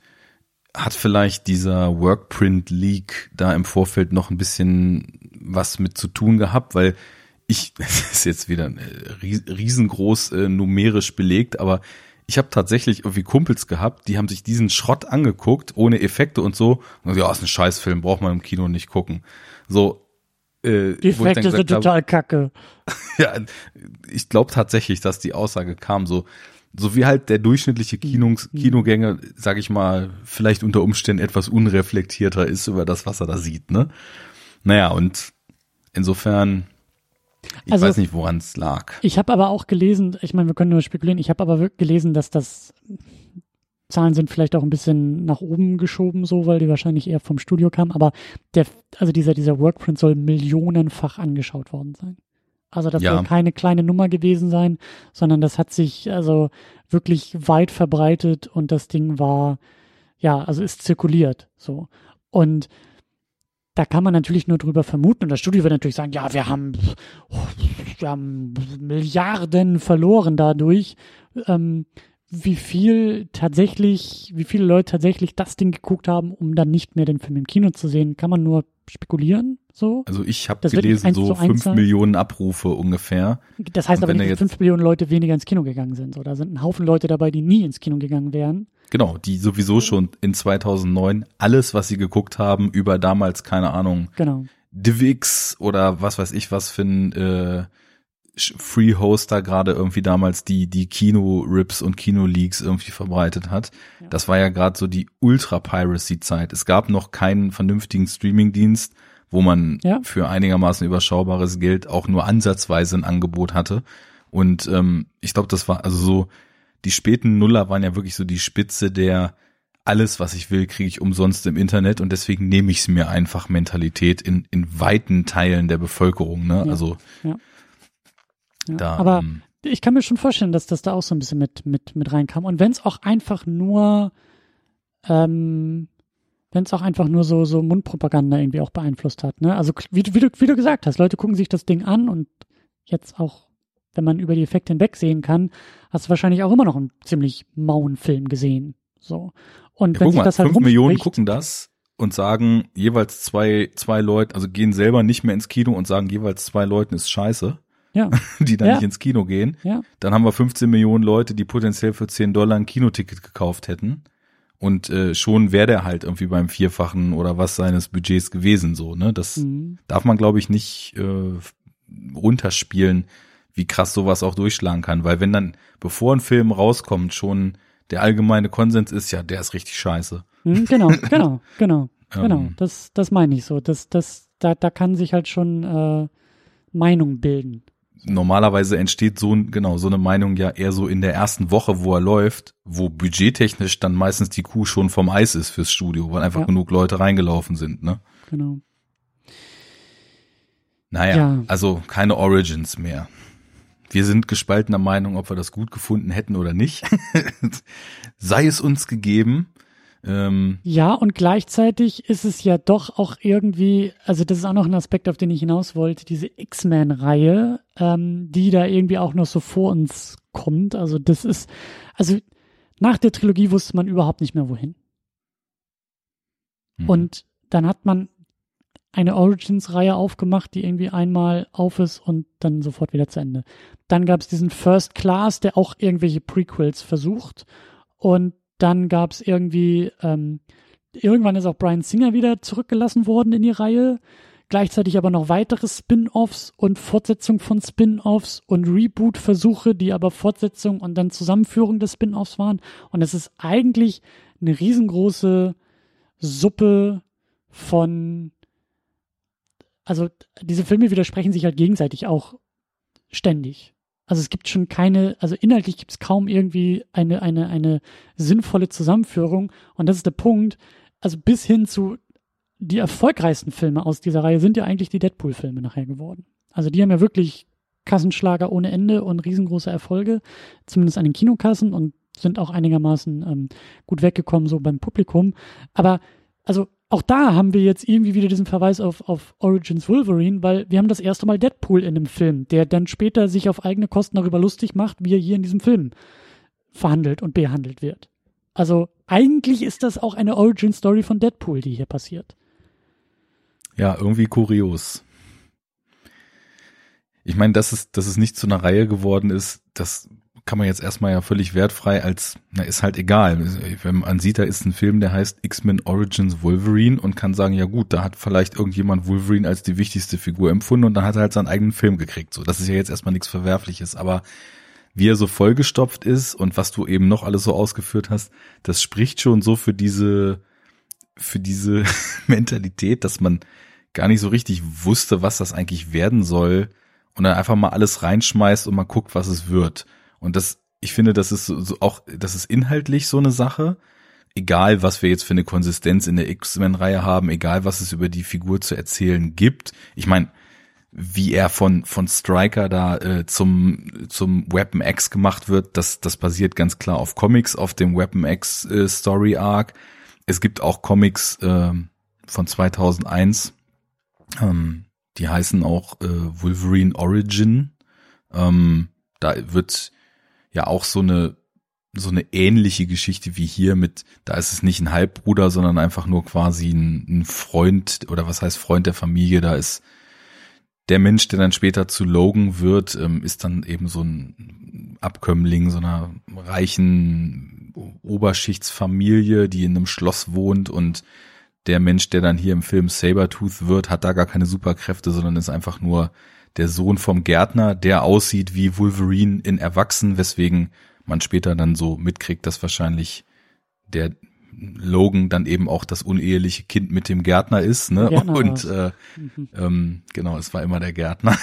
hat vielleicht dieser Workprint Leak da im Vorfeld noch ein bisschen was mit zu tun gehabt, weil ich, das ist jetzt wieder äh, riesengroß äh, numerisch belegt, aber ich habe tatsächlich irgendwie Kumpels gehabt, die haben sich diesen Schrott angeguckt, ohne Effekte und so. Und ja, ist ein Scheißfilm, braucht man im Kino nicht gucken. So. Äh, die Effekte sind total hab, kacke. ja, ich glaube tatsächlich, dass die Aussage kam, so, so wie halt der durchschnittliche Kinos, mhm. Kinogänger, sag ich mal, vielleicht unter Umständen etwas unreflektierter ist über das, was er da sieht, ne? Naja, und insofern, ich also, weiß nicht, woran es lag. Ich habe aber auch gelesen, ich meine, wir können nur spekulieren, ich habe aber gelesen, dass das Zahlen sind vielleicht auch ein bisschen nach oben geschoben, so, weil die wahrscheinlich eher vom Studio kamen, aber der, also dieser, dieser Workprint soll millionenfach angeschaut worden sein. Also das ja. soll keine kleine Nummer gewesen sein, sondern das hat sich also wirklich weit verbreitet und das Ding war, ja, also ist zirkuliert, so. Und da kann man natürlich nur drüber vermuten und das Studio wird natürlich sagen, ja, wir haben, wir haben Milliarden verloren dadurch. Ähm, wie viel tatsächlich, wie viele Leute tatsächlich das Ding geguckt haben, um dann nicht mehr den Film im Kino zu sehen, kann man nur spekulieren. So. Also ich habe gelesen, so fünf Millionen Abrufe ungefähr. Das heißt aber nicht, dass fünf Millionen Leute weniger ins Kino gegangen sind. So. Da sind ein Haufen Leute dabei, die nie ins Kino gegangen wären. Genau, die sowieso schon in 2009 alles, was sie geguckt haben, über damals, keine Ahnung, genau. Divix oder was weiß ich was für ein äh, Free Hoster gerade irgendwie damals die die Kino Rips und Kino Leaks irgendwie verbreitet hat. Ja. Das war ja gerade so die Ultra Piracy Zeit. Es gab noch keinen vernünftigen Streaming Dienst, wo man ja. für einigermaßen überschaubares Geld auch nur ansatzweise ein Angebot hatte. Und ähm, ich glaube, das war also so die späten Nuller waren ja wirklich so die Spitze der alles, was ich will, kriege ich umsonst im Internet und deswegen nehme ich es mir einfach Mentalität in, in weiten Teilen der Bevölkerung. Ne? Ja, also ja. Ja, da, aber ähm, ich kann mir schon vorstellen, dass das da auch so ein bisschen mit, mit, mit reinkam. Und wenn es auch einfach nur, ähm, wenn es auch einfach nur so, so Mundpropaganda irgendwie auch beeinflusst hat. Ne? Also wie, wie, du, wie du gesagt hast, Leute gucken sich das Ding an und jetzt auch, wenn man über die Effekte hinwegsehen kann, hast du wahrscheinlich auch immer noch einen ziemlich mauen Film gesehen. So. Und ja, wenn sich mal, das halt fünf Millionen gucken das und sagen jeweils zwei, zwei Leute, also gehen selber nicht mehr ins Kino und sagen jeweils zwei Leuten ist scheiße ja. die dann ja. nicht ins Kino gehen. Ja. Dann haben wir 15 Millionen Leute, die potenziell für 10 Dollar ein Kinoticket gekauft hätten. Und äh, schon wäre der halt irgendwie beim Vierfachen oder was seines Budgets gewesen, so, ne? Das mhm. darf man, glaube ich, nicht äh, runterspielen, wie krass sowas auch durchschlagen kann. Weil wenn dann, bevor ein Film rauskommt, schon der allgemeine Konsens ist, ja, der ist richtig scheiße. Mhm, genau, genau, genau, genau. Ähm. Das, das meine ich so. Das, das, da, da kann sich halt schon äh, Meinung bilden normalerweise entsteht so, genau, so eine Meinung ja eher so in der ersten Woche, wo er läuft, wo budgettechnisch dann meistens die Kuh schon vom Eis ist fürs Studio, weil einfach ja. genug Leute reingelaufen sind, ne? Genau. Naja, ja. also keine Origins mehr. Wir sind gespaltener Meinung, ob wir das gut gefunden hätten oder nicht. Sei es uns gegeben. Ähm, ja, und gleichzeitig ist es ja doch auch irgendwie, also das ist auch noch ein Aspekt, auf den ich hinaus wollte, diese X-Men-Reihe, ähm, die da irgendwie auch noch so vor uns kommt. Also das ist, also nach der Trilogie wusste man überhaupt nicht mehr wohin. Mhm. Und dann hat man eine Origins-Reihe aufgemacht, die irgendwie einmal auf ist und dann sofort wieder zu Ende. Dann gab es diesen First Class, der auch irgendwelche Prequels versucht. Und dann gab es irgendwie, ähm, irgendwann ist auch Brian Singer wieder zurückgelassen worden in die Reihe. Gleichzeitig aber noch weitere Spin-offs und Fortsetzung von Spin-offs und Reboot-Versuche, die aber Fortsetzung und dann Zusammenführung des Spin-offs waren. Und es ist eigentlich eine riesengroße Suppe von, also diese Filme widersprechen sich halt gegenseitig auch ständig. Also es gibt schon keine, also inhaltlich gibt es kaum irgendwie eine, eine, eine sinnvolle Zusammenführung. Und das ist der Punkt. Also bis hin zu die erfolgreichsten Filme aus dieser Reihe sind ja eigentlich die Deadpool-Filme nachher geworden. Also die haben ja wirklich Kassenschlager ohne Ende und riesengroße Erfolge, zumindest an den Kinokassen. Und sind auch einigermaßen ähm, gut weggekommen, so beim Publikum. Aber also auch da haben wir jetzt irgendwie wieder diesen Verweis auf, auf Origins Wolverine, weil wir haben das erste Mal Deadpool in einem Film, der dann später sich auf eigene Kosten darüber lustig macht, wie er hier in diesem Film verhandelt und behandelt wird. Also eigentlich ist das auch eine Origin-Story von Deadpool, die hier passiert. Ja, irgendwie kurios. Ich meine, dass es, dass es nicht zu einer Reihe geworden ist, das kann man jetzt erstmal ja völlig wertfrei als, na, ist halt egal. Wenn man sieht, da ist ein Film, der heißt X-Men Origins Wolverine und kann sagen, ja gut, da hat vielleicht irgendjemand Wolverine als die wichtigste Figur empfunden und dann hat er halt seinen eigenen Film gekriegt. So, das ist ja jetzt erstmal nichts Verwerfliches, aber wie er so vollgestopft ist und was du eben noch alles so ausgeführt hast, das spricht schon so für diese, für diese Mentalität, dass man gar nicht so richtig wusste, was das eigentlich werden soll und dann einfach mal alles reinschmeißt und mal guckt, was es wird. Und das, ich finde, das ist so, auch, das ist inhaltlich so eine Sache. Egal, was wir jetzt für eine Konsistenz in der X-Men-Reihe haben, egal, was es über die Figur zu erzählen gibt. Ich meine, wie er von von Striker da äh, zum zum Weapon X gemacht wird, das das basiert ganz klar auf Comics, auf dem Weapon X äh, Story Arc. Es gibt auch Comics äh, von 2001, ähm, die heißen auch äh, Wolverine Origin. Ähm, da wird ja auch so eine so eine ähnliche Geschichte wie hier mit, da ist es nicht ein Halbbruder, sondern einfach nur quasi ein, ein Freund oder was heißt Freund der Familie, da ist der Mensch, der dann später zu Logan wird, ähm, ist dann eben so ein Abkömmling so einer reichen Oberschichtsfamilie, die in einem Schloss wohnt und der Mensch, der dann hier im Film Sabertooth wird, hat da gar keine Superkräfte, sondern ist einfach nur der Sohn vom Gärtner, der aussieht wie Wolverine in Erwachsen, weswegen man später dann so mitkriegt, dass wahrscheinlich der Logan dann eben auch das uneheliche Kind mit dem Gärtner ist, ne? Gärtner und äh, mhm. ähm, genau, es war immer der Gärtner.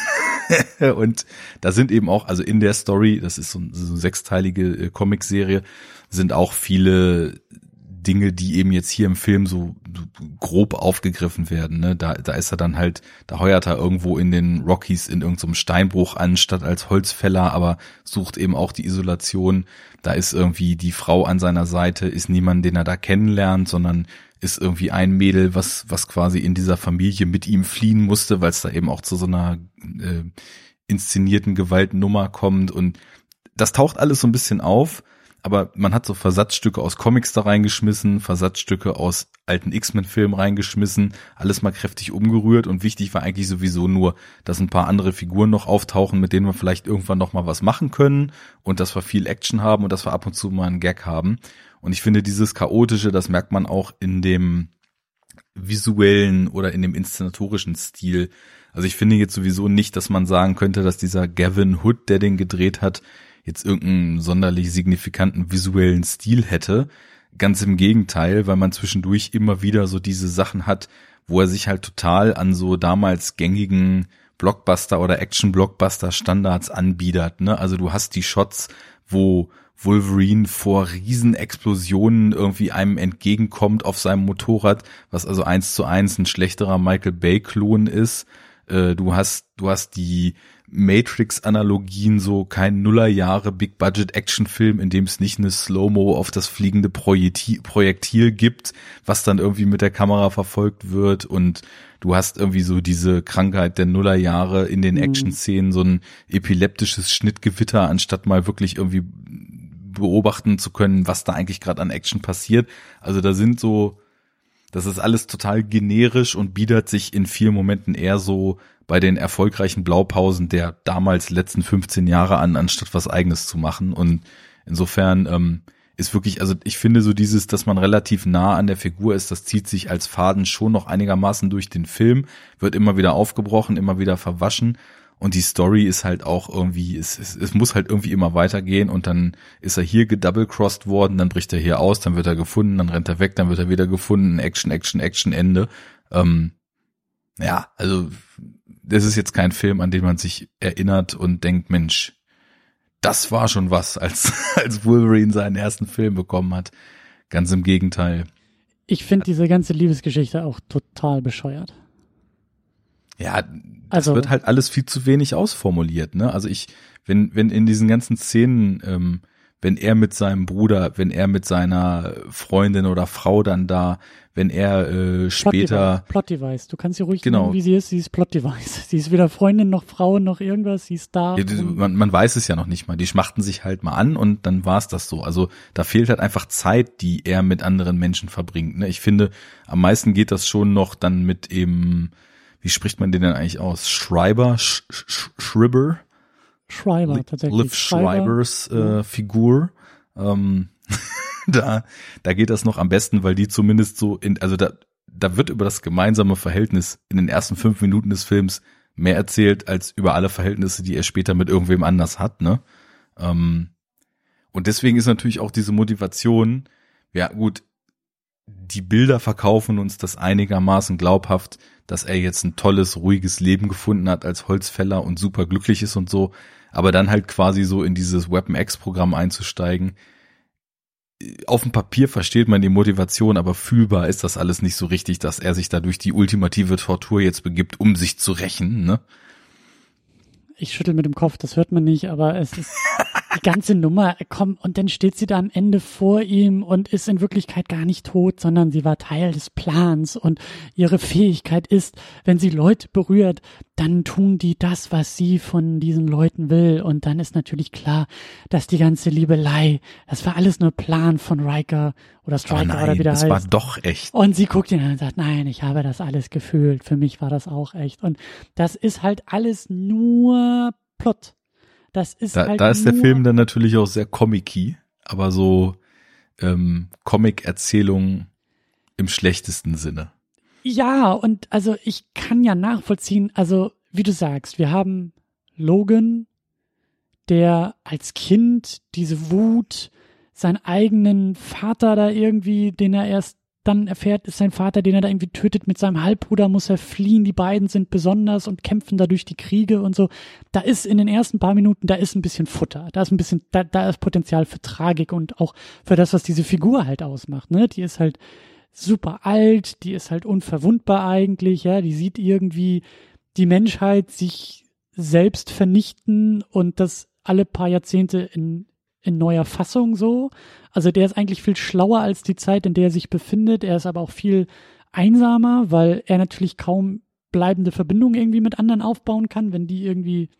und da sind eben auch, also in der Story, das ist so, so eine sechsteilige äh, Comicserie, sind auch viele Dinge, die eben jetzt hier im Film so, grob aufgegriffen werden. Ne? Da, da ist er dann halt, da heuert er irgendwo in den Rockies in irgendeinem Steinbruch an, statt als Holzfäller, aber sucht eben auch die Isolation. Da ist irgendwie die Frau an seiner Seite, ist niemand, den er da kennenlernt, sondern ist irgendwie ein Mädel, was, was quasi in dieser Familie mit ihm fliehen musste, weil es da eben auch zu so einer äh, inszenierten Gewaltnummer kommt. Und das taucht alles so ein bisschen auf aber man hat so Versatzstücke aus Comics da reingeschmissen, Versatzstücke aus alten X-Men-Filmen reingeschmissen, alles mal kräftig umgerührt und wichtig war eigentlich sowieso nur, dass ein paar andere Figuren noch auftauchen, mit denen wir vielleicht irgendwann noch mal was machen können und dass wir viel Action haben und dass wir ab und zu mal einen Gag haben. Und ich finde dieses chaotische, das merkt man auch in dem visuellen oder in dem inszenatorischen Stil. Also ich finde jetzt sowieso nicht, dass man sagen könnte, dass dieser Gavin Hood, der den gedreht hat, jetzt irgendeinen sonderlich signifikanten visuellen Stil hätte. Ganz im Gegenteil, weil man zwischendurch immer wieder so diese Sachen hat, wo er sich halt total an so damals gängigen Blockbuster oder Action-Blockbuster Standards anbiedert. Ne? Also du hast die Shots, wo Wolverine vor Riesenexplosionen irgendwie einem entgegenkommt auf seinem Motorrad, was also eins zu eins ein schlechterer Michael Bay-Klon ist. Äh, du hast, du hast die Matrix-Analogien, so kein Nullerjahre Big-Budget-Action-Film, in dem es nicht eine Slow-Mo auf das fliegende Projektil, Projektil gibt, was dann irgendwie mit der Kamera verfolgt wird und du hast irgendwie so diese Krankheit der Nullerjahre in den mhm. Action-Szenen, so ein epileptisches Schnittgewitter, anstatt mal wirklich irgendwie beobachten zu können, was da eigentlich gerade an Action passiert. Also da sind so, das ist alles total generisch und biedert sich in vielen Momenten eher so bei den erfolgreichen Blaupausen der damals letzten 15 Jahre an, anstatt was eigenes zu machen. Und insofern ähm, ist wirklich, also ich finde so dieses, dass man relativ nah an der Figur ist, das zieht sich als Faden schon noch einigermaßen durch den Film, wird immer wieder aufgebrochen, immer wieder verwaschen. Und die Story ist halt auch irgendwie, es, es, es muss halt irgendwie immer weitergehen und dann ist er hier gedoublecrossed worden, dann bricht er hier aus, dann wird er gefunden, dann rennt er weg, dann wird er wieder gefunden, Action, Action, Action, Ende. Ähm, ja, also das ist jetzt kein Film, an den man sich erinnert und denkt, Mensch, das war schon was, als, als Wolverine seinen ersten Film bekommen hat. Ganz im Gegenteil. Ich finde diese ganze Liebesgeschichte auch total bescheuert. Ja, das also, wird halt alles viel zu wenig ausformuliert, ne? Also ich, wenn, wenn in diesen ganzen Szenen, ähm, wenn er mit seinem Bruder, wenn er mit seiner Freundin oder Frau dann da, wenn er äh, später. Plot Device. Plot Device. Du kannst sie ruhig genau. nennen, wie sie ist. Sie ist Plot Device. Sie ist weder Freundin noch Frau noch irgendwas. Sie ist da. Ja, man, man weiß es ja noch nicht mal. Die schmachten sich halt mal an und dann war es das so. Also da fehlt halt einfach Zeit, die er mit anderen Menschen verbringt. Ne? Ich finde, am meisten geht das schon noch dann mit eben, wie spricht man den denn eigentlich aus? Schreiber? Sch Sch Schreiber? Schreiber, tatsächlich. Liv Schreibers äh, Figur. Ähm, da, da geht das noch am besten, weil die zumindest so in, also da, da wird über das gemeinsame Verhältnis in den ersten fünf Minuten des Films mehr erzählt als über alle Verhältnisse, die er später mit irgendwem anders hat, ne? Ähm, und deswegen ist natürlich auch diese Motivation, ja gut, die Bilder verkaufen uns das einigermaßen glaubhaft, dass er jetzt ein tolles, ruhiges Leben gefunden hat als Holzfäller und super glücklich ist und so, aber dann halt quasi so in dieses Weapon X-Programm einzusteigen, auf dem Papier versteht man die Motivation, aber fühlbar ist das alles nicht so richtig, dass er sich da durch die ultimative Tortur jetzt begibt, um sich zu rächen, ne? Ich schüttel mit dem Kopf, das hört man nicht, aber es ist die ganze Nummer, komm, und dann steht sie da am Ende vor ihm und ist in Wirklichkeit gar nicht tot, sondern sie war Teil des Plans und ihre Fähigkeit ist, wenn sie Leute berührt, dann tun die das, was sie von diesen Leuten will und dann ist natürlich klar, dass die ganze Liebelei, das war alles nur Plan von Riker oder Striker nein, oder wie der das heißt. war doch echt. Und sie guckt ihn an und sagt, nein, ich habe das alles gefühlt, für mich war das auch echt und das ist halt alles nur Plot. Das ist da, halt da ist der Film dann natürlich auch sehr comicky, aber so ähm, Comic-Erzählung im schlechtesten Sinne. Ja, und also ich kann ja nachvollziehen, also wie du sagst, wir haben Logan, der als Kind diese Wut, seinen eigenen Vater da irgendwie, den er erst dann erfährt, ist sein Vater, den er da irgendwie tötet, mit seinem Halbbruder muss er fliehen, die beiden sind besonders und kämpfen da durch die Kriege und so. Da ist in den ersten paar Minuten, da ist ein bisschen Futter, da ist ein bisschen, da, da ist Potenzial für Tragik und auch für das, was diese Figur halt ausmacht, ne? Die ist halt super alt, die ist halt unverwundbar eigentlich, ja, die sieht irgendwie die Menschheit sich selbst vernichten und das alle paar Jahrzehnte in, in neuer Fassung so. Also der ist eigentlich viel schlauer als die Zeit, in der er sich befindet. Er ist aber auch viel einsamer, weil er natürlich kaum bleibende Verbindungen irgendwie mit anderen aufbauen kann, wenn die irgendwie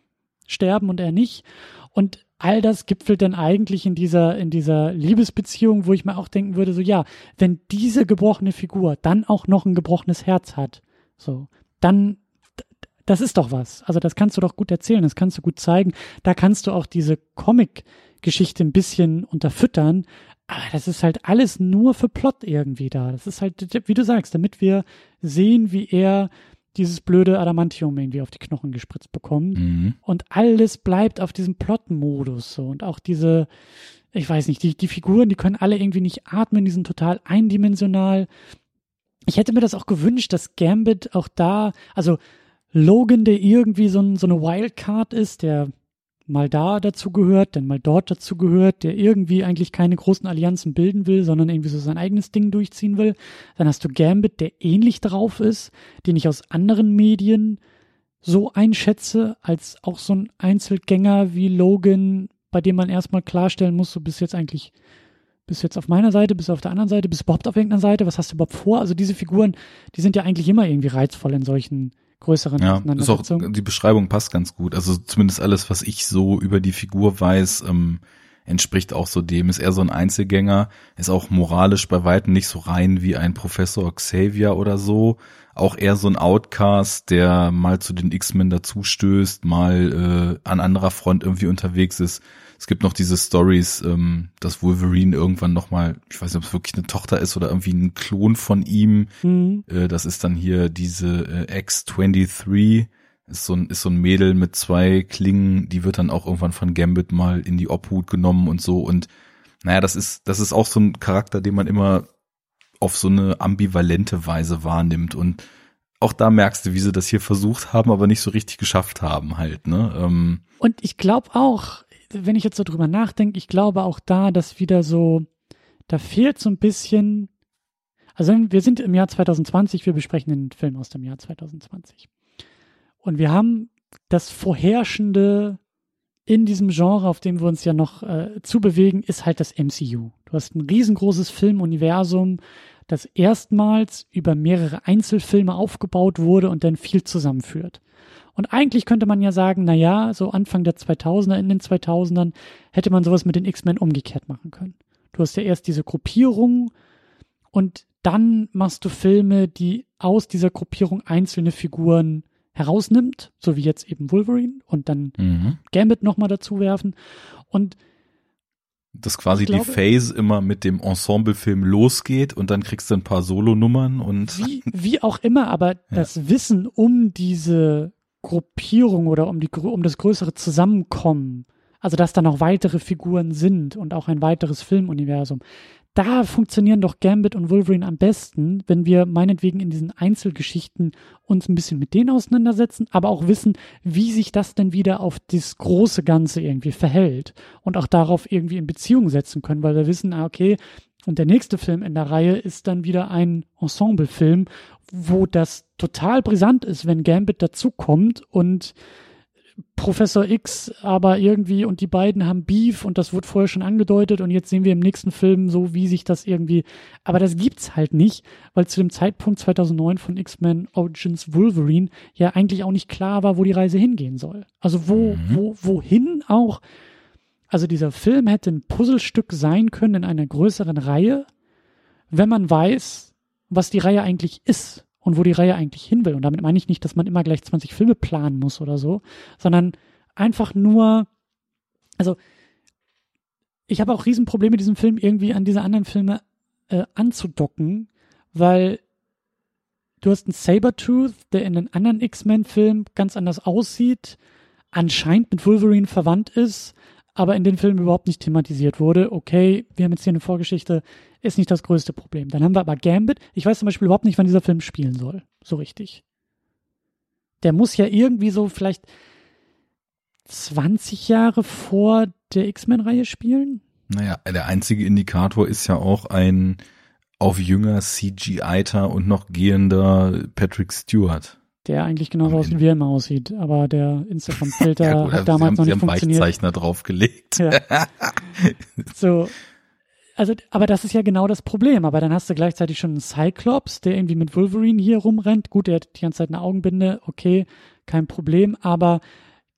sterben und er nicht. Und all das gipfelt dann eigentlich in dieser, in dieser Liebesbeziehung, wo ich mir auch denken würde, so ja, wenn diese gebrochene Figur dann auch noch ein gebrochenes Herz hat, so, dann, das ist doch was. Also das kannst du doch gut erzählen, das kannst du gut zeigen. Da kannst du auch diese Comic-Geschichte ein bisschen unterfüttern. Aber das ist halt alles nur für Plot irgendwie da. Das ist halt, wie du sagst, damit wir sehen, wie er dieses blöde Adamantium irgendwie auf die Knochen gespritzt bekommt. Mhm. Und alles bleibt auf diesem Plot-Modus so. Und auch diese, ich weiß nicht, die, die Figuren, die können alle irgendwie nicht atmen, die sind total eindimensional. Ich hätte mir das auch gewünscht, dass Gambit auch da, also Logan, der irgendwie so, ein, so eine Wildcard ist, der mal da dazu gehört, dann mal dort dazu gehört, der irgendwie eigentlich keine großen Allianzen bilden will, sondern irgendwie so sein eigenes Ding durchziehen will. Dann hast du Gambit, der ähnlich drauf ist, den ich aus anderen Medien so einschätze, als auch so ein Einzelgänger wie Logan, bei dem man erstmal klarstellen muss, so bist jetzt eigentlich, bist jetzt auf meiner Seite, bist du auf der anderen Seite, bist du überhaupt auf irgendeiner Seite, was hast du überhaupt vor? Also diese Figuren, die sind ja eigentlich immer irgendwie reizvoll in solchen größeren Ja, ist auch, die Beschreibung passt ganz gut. Also zumindest alles, was ich so über die Figur weiß, ähm, entspricht auch so dem. Ist eher so ein Einzelgänger, ist auch moralisch bei weitem nicht so rein wie ein Professor Xavier oder so. Auch eher so ein Outcast, der mal zu den X-Men dazustößt, mal äh, an anderer Front irgendwie unterwegs ist. Es gibt noch diese Stories, ähm, dass Wolverine irgendwann nochmal, ich weiß nicht, ob es wirklich eine Tochter ist oder irgendwie ein Klon von ihm, Mhm. äh, das ist dann hier diese äh, X23, ist so, ein, ist so ein Mädel mit zwei Klingen, die wird dann auch irgendwann von Gambit mal in die Obhut genommen und so. Und naja, das ist, das ist auch so ein Charakter, den man immer auf so eine ambivalente Weise wahrnimmt. Und auch da merkst du, wie sie das hier versucht haben, aber nicht so richtig geschafft haben halt, ne? Ähm, Und ich glaube auch, wenn ich jetzt so drüber nachdenke, ich glaube auch da, dass wieder so, da fehlt so ein bisschen, also wir sind im Jahr 2020, wir besprechen den Film aus dem Jahr 2020. Und wir haben das vorherrschende in diesem Genre, auf dem wir uns ja noch äh, zubewegen, ist halt das MCU. Du hast ein riesengroßes Filmuniversum, das erstmals über mehrere Einzelfilme aufgebaut wurde und dann viel zusammenführt. Und eigentlich könnte man ja sagen, na ja, so Anfang der 2000er, in den 2000ern hätte man sowas mit den X-Men umgekehrt machen können. Du hast ja erst diese Gruppierung und dann machst du Filme, die aus dieser Gruppierung einzelne Figuren herausnimmt, so wie jetzt eben Wolverine und dann mhm. Gambit nochmal dazu werfen und dass quasi glaube, die Phase immer mit dem Ensemblefilm losgeht und dann kriegst du ein paar Solonummern und wie, wie auch immer, aber ja. das Wissen um diese Gruppierung oder um die um das größere Zusammenkommen, also dass da noch weitere Figuren sind und auch ein weiteres Filmuniversum, da funktionieren doch Gambit und Wolverine am besten, wenn wir meinetwegen in diesen Einzelgeschichten uns ein bisschen mit denen auseinandersetzen, aber auch wissen, wie sich das denn wieder auf das große Ganze irgendwie verhält und auch darauf irgendwie in Beziehung setzen können, weil wir wissen, ah, okay, und der nächste Film in der Reihe ist dann wieder ein Ensemblefilm, wo das total brisant ist, wenn Gambit dazukommt und Professor X aber irgendwie und die beiden haben Beef und das wurde vorher schon angedeutet und jetzt sehen wir im nächsten Film so, wie sich das irgendwie, aber das gibt's halt nicht, weil zu dem Zeitpunkt 2009 von X-Men Origins Wolverine ja eigentlich auch nicht klar war, wo die Reise hingehen soll. Also wo, mhm. wo, wohin auch, also dieser Film hätte ein Puzzlestück sein können in einer größeren Reihe, wenn man weiß, was die Reihe eigentlich ist und wo die Reihe eigentlich hin will. Und damit meine ich nicht, dass man immer gleich 20 Filme planen muss oder so, sondern einfach nur, also ich habe auch Riesenprobleme, diesen Film irgendwie an diese anderen Filme äh, anzudocken, weil du hast einen Sabertooth, der in einem anderen X-Men-Film ganz anders aussieht, anscheinend mit Wolverine verwandt ist, aber in den Filmen überhaupt nicht thematisiert wurde. Okay, wir haben jetzt hier eine Vorgeschichte, ist nicht das größte Problem. Dann haben wir aber Gambit. Ich weiß zum Beispiel überhaupt nicht, wann dieser Film spielen soll. So richtig. Der muss ja irgendwie so vielleicht 20 Jahre vor der X-Men-Reihe spielen. Naja, der einzige Indikator ist ja auch ein auf jünger CGI-ter und noch gehender Patrick Stewart der eigentlich genauso aussieht, wie er immer aussieht. Aber der Instagram-Filter ja, hat damals haben, noch nicht sie funktioniert. haben Weichzeichner draufgelegt. Ja. so. Also, aber das ist ja genau das Problem. Aber dann hast du gleichzeitig schon einen Cyclops, der irgendwie mit Wolverine hier rumrennt. Gut, der hat die ganze Zeit eine Augenbinde. Okay, kein Problem. Aber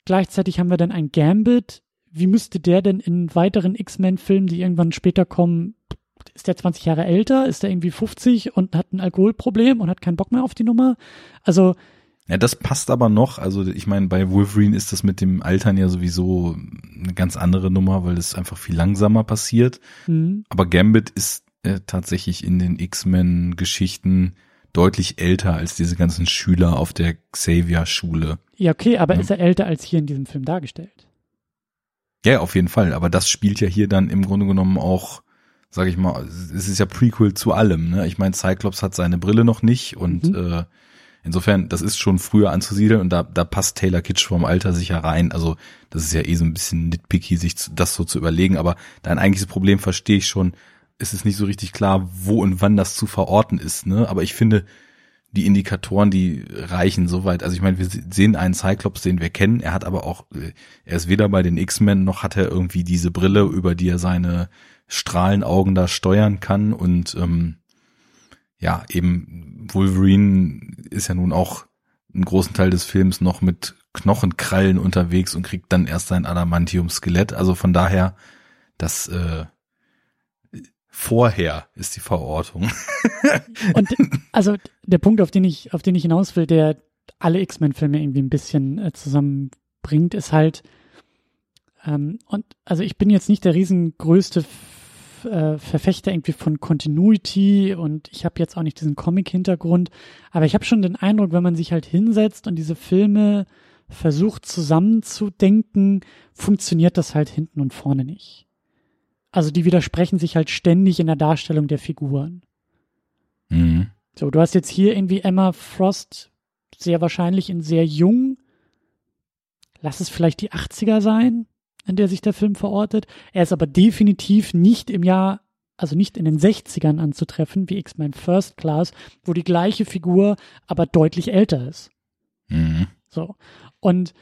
gleichzeitig haben wir dann ein Gambit. Wie müsste der denn in weiteren X-Men-Filmen, die irgendwann später kommen, ist der 20 Jahre älter? Ist der irgendwie 50 und hat ein Alkoholproblem und hat keinen Bock mehr auf die Nummer? Also, ja, das passt aber noch. Also ich meine, bei Wolverine ist das mit dem Altern ja sowieso eine ganz andere Nummer, weil es einfach viel langsamer passiert. Mhm. Aber Gambit ist äh, tatsächlich in den X-Men-Geschichten deutlich älter als diese ganzen Schüler auf der Xavier-Schule. Ja, okay, aber ja. ist er älter als hier in diesem Film dargestellt? Ja, auf jeden Fall. Aber das spielt ja hier dann im Grunde genommen auch, sag ich mal, es ist ja Prequel zu allem. Ne? Ich meine, Cyclops hat seine Brille noch nicht und mhm. äh, Insofern, das ist schon früher anzusiedeln und da, da passt Taylor Kitsch vom Alter sicher rein. Also das ist ja eh so ein bisschen nitpicky, sich das so zu überlegen. Aber dein eigentliches Problem verstehe ich schon. Es ist nicht so richtig klar, wo und wann das zu verorten ist. Ne? Aber ich finde, die Indikatoren, die reichen soweit. Also ich meine, wir sehen einen Cyclops, den wir kennen. Er hat aber auch, äh, er ist weder bei den X-Men noch hat er irgendwie diese Brille, über die er seine Strahlenaugen da steuern kann. Und ähm, ja, eben Wolverine ist ja nun auch einen großen Teil des Films noch mit Knochenkrallen unterwegs und kriegt dann erst sein Adamantium-Skelett. Also von daher, das äh, vorher ist die Verortung. und also der Punkt, auf den ich, auf den ich hinaus will, der alle X-Men-Filme irgendwie ein bisschen äh, zusammenbringt, ist halt, ähm, und also ich bin jetzt nicht der riesengrößte äh, Verfechter irgendwie von Continuity und ich habe jetzt auch nicht diesen Comic-Hintergrund, aber ich habe schon den Eindruck, wenn man sich halt hinsetzt und diese Filme versucht zusammenzudenken, funktioniert das halt hinten und vorne nicht. Also die widersprechen sich halt ständig in der Darstellung der Figuren. Mhm. So, du hast jetzt hier irgendwie Emma Frost sehr wahrscheinlich in sehr jung. Lass es vielleicht die 80er sein in der sich der Film verortet. Er ist aber definitiv nicht im Jahr, also nicht in den 60ern anzutreffen, wie X-Men First Class, wo die gleiche Figur aber deutlich älter ist. Mhm. So. Und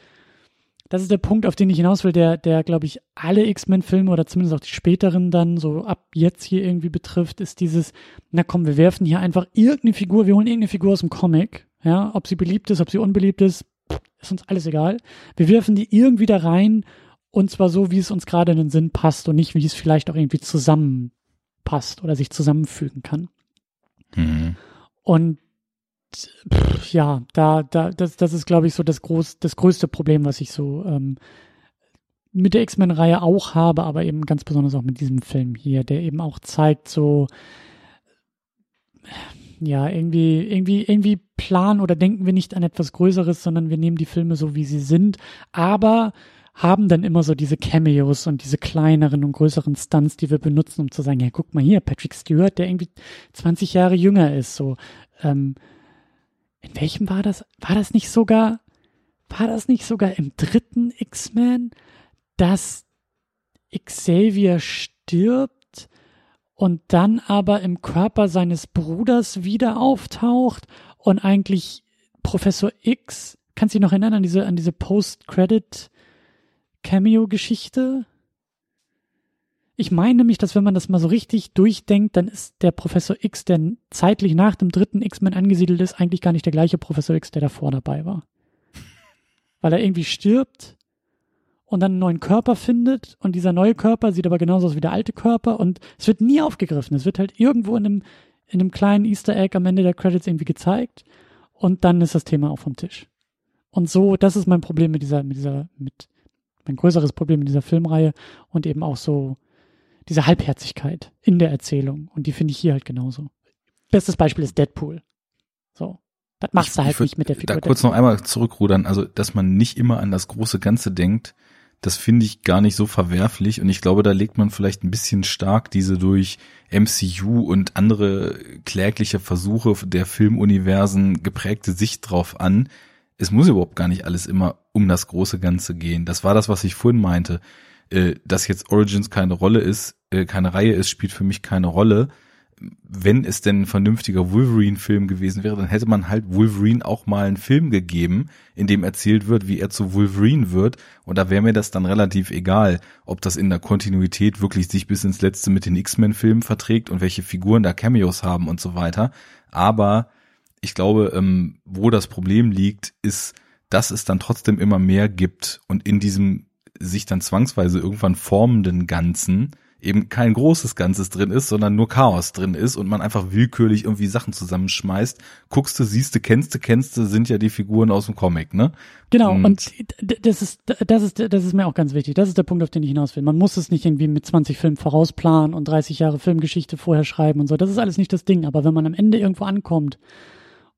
das ist der Punkt, auf den ich hinaus will, der, der, glaube ich, alle X-Men-Filme oder zumindest auch die späteren dann so ab jetzt hier irgendwie betrifft, ist dieses, na komm, wir werfen hier einfach irgendeine Figur, wir holen irgendeine Figur aus dem Comic, ja, ob sie beliebt ist, ob sie unbeliebt ist, ist uns alles egal. Wir werfen die irgendwie da rein und zwar so, wie es uns gerade in den Sinn passt und nicht, wie es vielleicht auch irgendwie zusammenpasst oder sich zusammenfügen kann. Mhm. Und pff, ja, da, da, das, das ist, glaube ich, so das groß, das größte Problem, was ich so ähm, mit der X-Men-Reihe auch habe, aber eben ganz besonders auch mit diesem Film hier, der eben auch zeigt, so ja, irgendwie, irgendwie, irgendwie planen oder denken wir nicht an etwas Größeres, sondern wir nehmen die Filme so, wie sie sind, aber haben dann immer so diese Cameos und diese kleineren und größeren Stunts, die wir benutzen, um zu sagen, ja, guck mal hier, Patrick Stewart, der irgendwie 20 Jahre jünger ist, so, ähm, in welchem war das? War das nicht sogar, war das nicht sogar im dritten X-Men, dass Xavier stirbt und dann aber im Körper seines Bruders wieder auftaucht und eigentlich Professor X, kannst du dich noch erinnern an diese, an diese Post-Credit Cameo-Geschichte? Ich meine nämlich, dass wenn man das mal so richtig durchdenkt, dann ist der Professor X, der zeitlich nach dem dritten X-Men angesiedelt ist, eigentlich gar nicht der gleiche Professor X, der davor dabei war. Weil er irgendwie stirbt und dann einen neuen Körper findet und dieser neue Körper sieht aber genauso aus wie der alte Körper und es wird nie aufgegriffen. Es wird halt irgendwo in einem, in einem kleinen Easter Egg am Ende der Credits irgendwie gezeigt und dann ist das Thema auch vom Tisch. Und so, das ist mein Problem mit dieser, mit dieser, mit, mein größeres Problem in dieser Filmreihe und eben auch so diese Halbherzigkeit in der Erzählung. Und die finde ich hier halt genauso. Bestes Beispiel ist Deadpool. So. Das machst du halt nicht mit der Figur. Da kurz noch einmal zurückrudern. Also, dass man nicht immer an das große Ganze denkt, das finde ich gar nicht so verwerflich. Und ich glaube, da legt man vielleicht ein bisschen stark diese durch MCU und andere klägliche Versuche der Filmuniversen geprägte Sicht drauf an. Es muss überhaupt gar nicht alles immer um das große Ganze gehen. Das war das, was ich vorhin meinte äh, dass jetzt Origins keine Rolle ist, äh, keine Reihe ist, spielt für mich keine Rolle. Wenn es denn ein vernünftiger Wolverine-Film gewesen wäre, dann hätte man halt Wolverine auch mal einen Film gegeben, in dem erzählt wird, wie er zu Wolverine wird. Und da wäre mir das dann relativ egal, ob das in der Kontinuität wirklich sich bis ins Letzte mit den X-Men-Filmen verträgt und welche Figuren da Cameos haben und so weiter. Aber ich glaube, ähm, wo das Problem liegt, ist, dass es dann trotzdem immer mehr gibt und in diesem sich dann zwangsweise irgendwann formenden Ganzen eben kein großes Ganzes drin ist, sondern nur Chaos drin ist und man einfach willkürlich irgendwie Sachen zusammenschmeißt. Guckst du, siehst du, kennst du, kennst du, sind ja die Figuren aus dem Comic, ne? Genau, und, und das ist, das ist, das ist mir auch ganz wichtig. Das ist der Punkt, auf den ich hinaus will. Man muss es nicht irgendwie mit 20 Filmen vorausplanen und 30 Jahre Filmgeschichte vorher schreiben und so. Das ist alles nicht das Ding. Aber wenn man am Ende irgendwo ankommt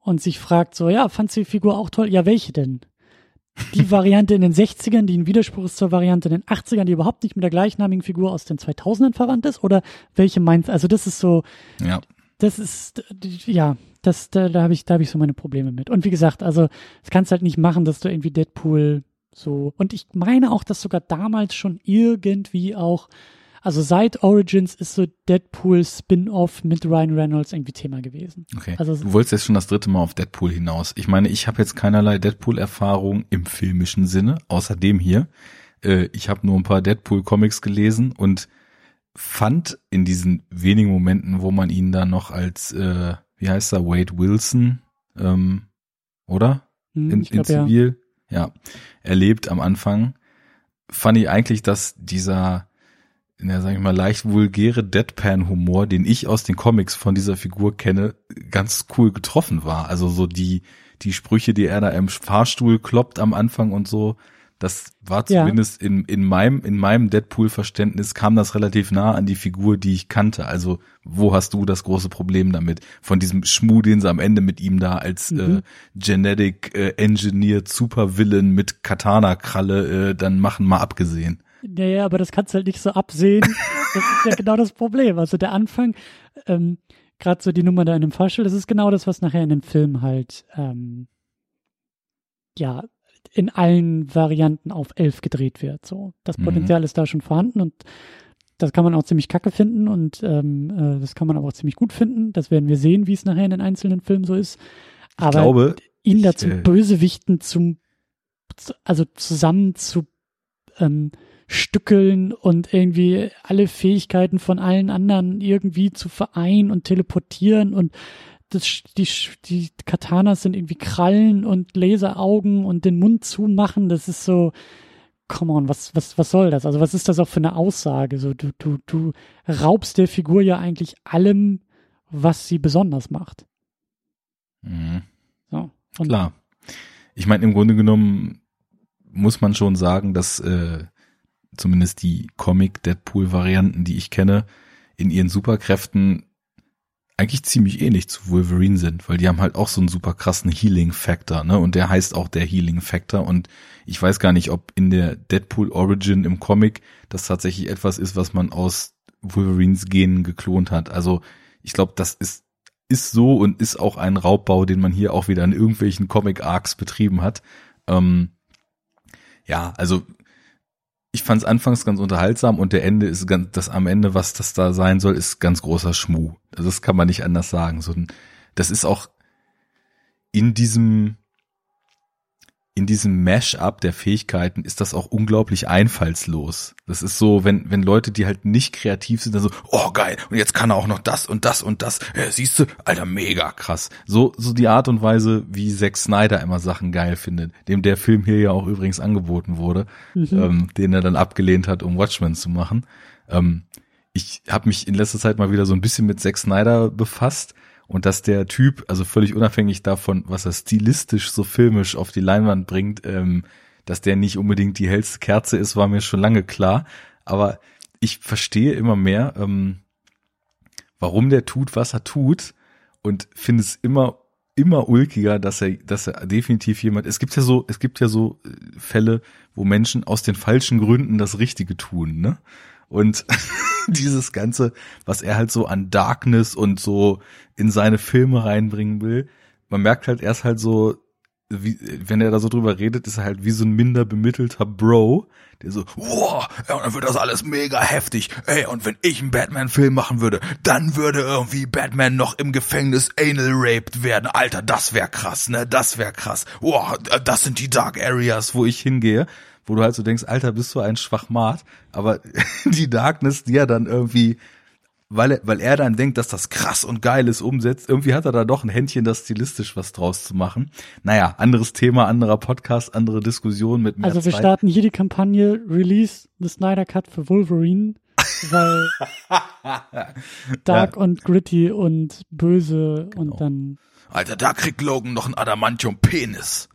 und sich fragt so, ja, fandst du die Figur auch toll? Ja, welche denn? die Variante in den 60ern, die ein Widerspruch ist zur Variante in den 80ern, die überhaupt nicht mit der gleichnamigen Figur aus den 2000ern verwandt ist? Oder welche meinst Also das ist so, ja. das ist, ja, das, da, da habe ich, da habe ich so meine Probleme mit. Und wie gesagt, also, das kannst halt nicht machen, dass du irgendwie Deadpool so, und ich meine auch, dass sogar damals schon irgendwie auch also seit Origins ist so Deadpool Spin-off mit Ryan Reynolds irgendwie Thema gewesen. Okay. Also, du wolltest jetzt schon das dritte Mal auf Deadpool hinaus. Ich meine, ich habe jetzt keinerlei Deadpool-Erfahrung im filmischen Sinne, außer dem hier. Äh, ich habe nur ein paar Deadpool-Comics gelesen und fand in diesen wenigen Momenten, wo man ihn da noch als, äh, wie heißt er, Wade Wilson, ähm, oder? Hm, in, glaub, in Zivil, ja. ja, erlebt am Anfang, fand ich eigentlich, dass dieser ja, sag ich mal, leicht vulgäre Deadpan-Humor, den ich aus den Comics von dieser Figur kenne, ganz cool getroffen war. Also so die, die Sprüche, die er da im Fahrstuhl kloppt am Anfang und so, das war zumindest ja. in, in meinem, in meinem Deadpool-Verständnis kam das relativ nah an die Figur, die ich kannte. Also, wo hast du das große Problem damit? Von diesem Schmuh, den sie am Ende mit ihm da als mhm. äh, Genetic äh, Engineered Supervillain mit Katana-Kralle äh, dann machen, mal abgesehen. Naja, aber das kannst du halt nicht so absehen. Das ist ja genau das Problem. Also der Anfang, ähm, gerade so die Nummer da in dem Fahrstuhl, das ist genau das, was nachher in dem Film halt, ähm, ja, in allen Varianten auf elf gedreht wird. So, das mhm. Potenzial mhm. ist da schon vorhanden und das kann man auch ziemlich kacke finden und ähm, äh, das kann man aber auch ziemlich gut finden. Das werden wir sehen, wie es nachher in den einzelnen Filmen so ist. Aber glaube, ihn da zum äh, Bösewichten zum also zusammen zu ähm, stückeln und irgendwie alle Fähigkeiten von allen anderen irgendwie zu vereinen und teleportieren und das, die, die Katanas sind irgendwie Krallen und Laseraugen und den Mund zumachen. Das ist so, come on, was, was, was soll das? Also was ist das auch für eine Aussage? So, du, du, du raubst der Figur ja eigentlich allem, was sie besonders macht. Mhm. So, Klar. Ich meine, im Grunde genommen muss man schon sagen, dass äh, zumindest die Comic-Deadpool-Varianten, die ich kenne, in ihren Superkräften eigentlich ziemlich ähnlich zu Wolverine sind, weil die haben halt auch so einen super krassen Healing Factor, ne? Und der heißt auch der Healing Factor. Und ich weiß gar nicht, ob in der Deadpool Origin im Comic das tatsächlich etwas ist, was man aus Wolverines Genen geklont hat. Also ich glaube, das ist ist so und ist auch ein Raubbau, den man hier auch wieder in irgendwelchen Comic Arcs betrieben hat. Ähm, ja, also ich fand es anfangs ganz unterhaltsam und der Ende ist ganz, das am Ende, was das da sein soll, ist ganz großer Schmuh. Also das kann man nicht anders sagen. So, das ist auch in diesem in diesem Mash-up der Fähigkeiten ist das auch unglaublich einfallslos. Das ist so, wenn, wenn Leute, die halt nicht kreativ sind, dann so, oh geil, und jetzt kann er auch noch das und das und das. Ja, siehst du, Alter, mega krass. So, so die Art und Weise, wie Zack Snyder immer Sachen geil findet, dem der Film hier ja auch übrigens angeboten wurde, mhm. ähm, den er dann abgelehnt hat, um Watchmen zu machen. Ähm, ich habe mich in letzter Zeit mal wieder so ein bisschen mit Zack Snyder befasst und dass der Typ, also völlig unabhängig davon, was er stilistisch so filmisch auf die Leinwand bringt, ähm, dass der nicht unbedingt die hellste Kerze ist, war mir schon lange klar. Aber ich verstehe immer mehr, ähm, warum der tut, was er tut und finde es immer immer ulkiger, dass er, dass er definitiv jemand. Es gibt ja so, es gibt ja so äh, Fälle, wo Menschen aus den falschen Gründen das Richtige tun, ne? Und dieses Ganze, was er halt so an Darkness und so in seine Filme reinbringen will, man merkt halt erst halt so, wie, wenn er da so drüber redet, ist er halt wie so ein minder bemittelter Bro, der so, wow, ja, und dann wird das alles mega heftig. Ey, und wenn ich einen Batman-Film machen würde, dann würde irgendwie Batman noch im Gefängnis anal raped werden. Alter, das wär krass, ne? Das wär krass. Wow, das sind die Dark Areas, wo ich hingehe wo du halt so denkst, Alter, bist du ein Schwachmat, aber die Darkness, die er dann irgendwie, weil er, weil er dann denkt, dass das krass und geil ist, umsetzt, irgendwie hat er da doch ein Händchen, das stilistisch was draus zu machen. Naja, anderes Thema, anderer Podcast, andere Diskussion mit mehr Also wir Zeit. starten hier die Kampagne Release the Snyder Cut für Wolverine, weil dark ja. und gritty und böse genau. und dann Alter, da kriegt Logan noch ein Adamantium Penis.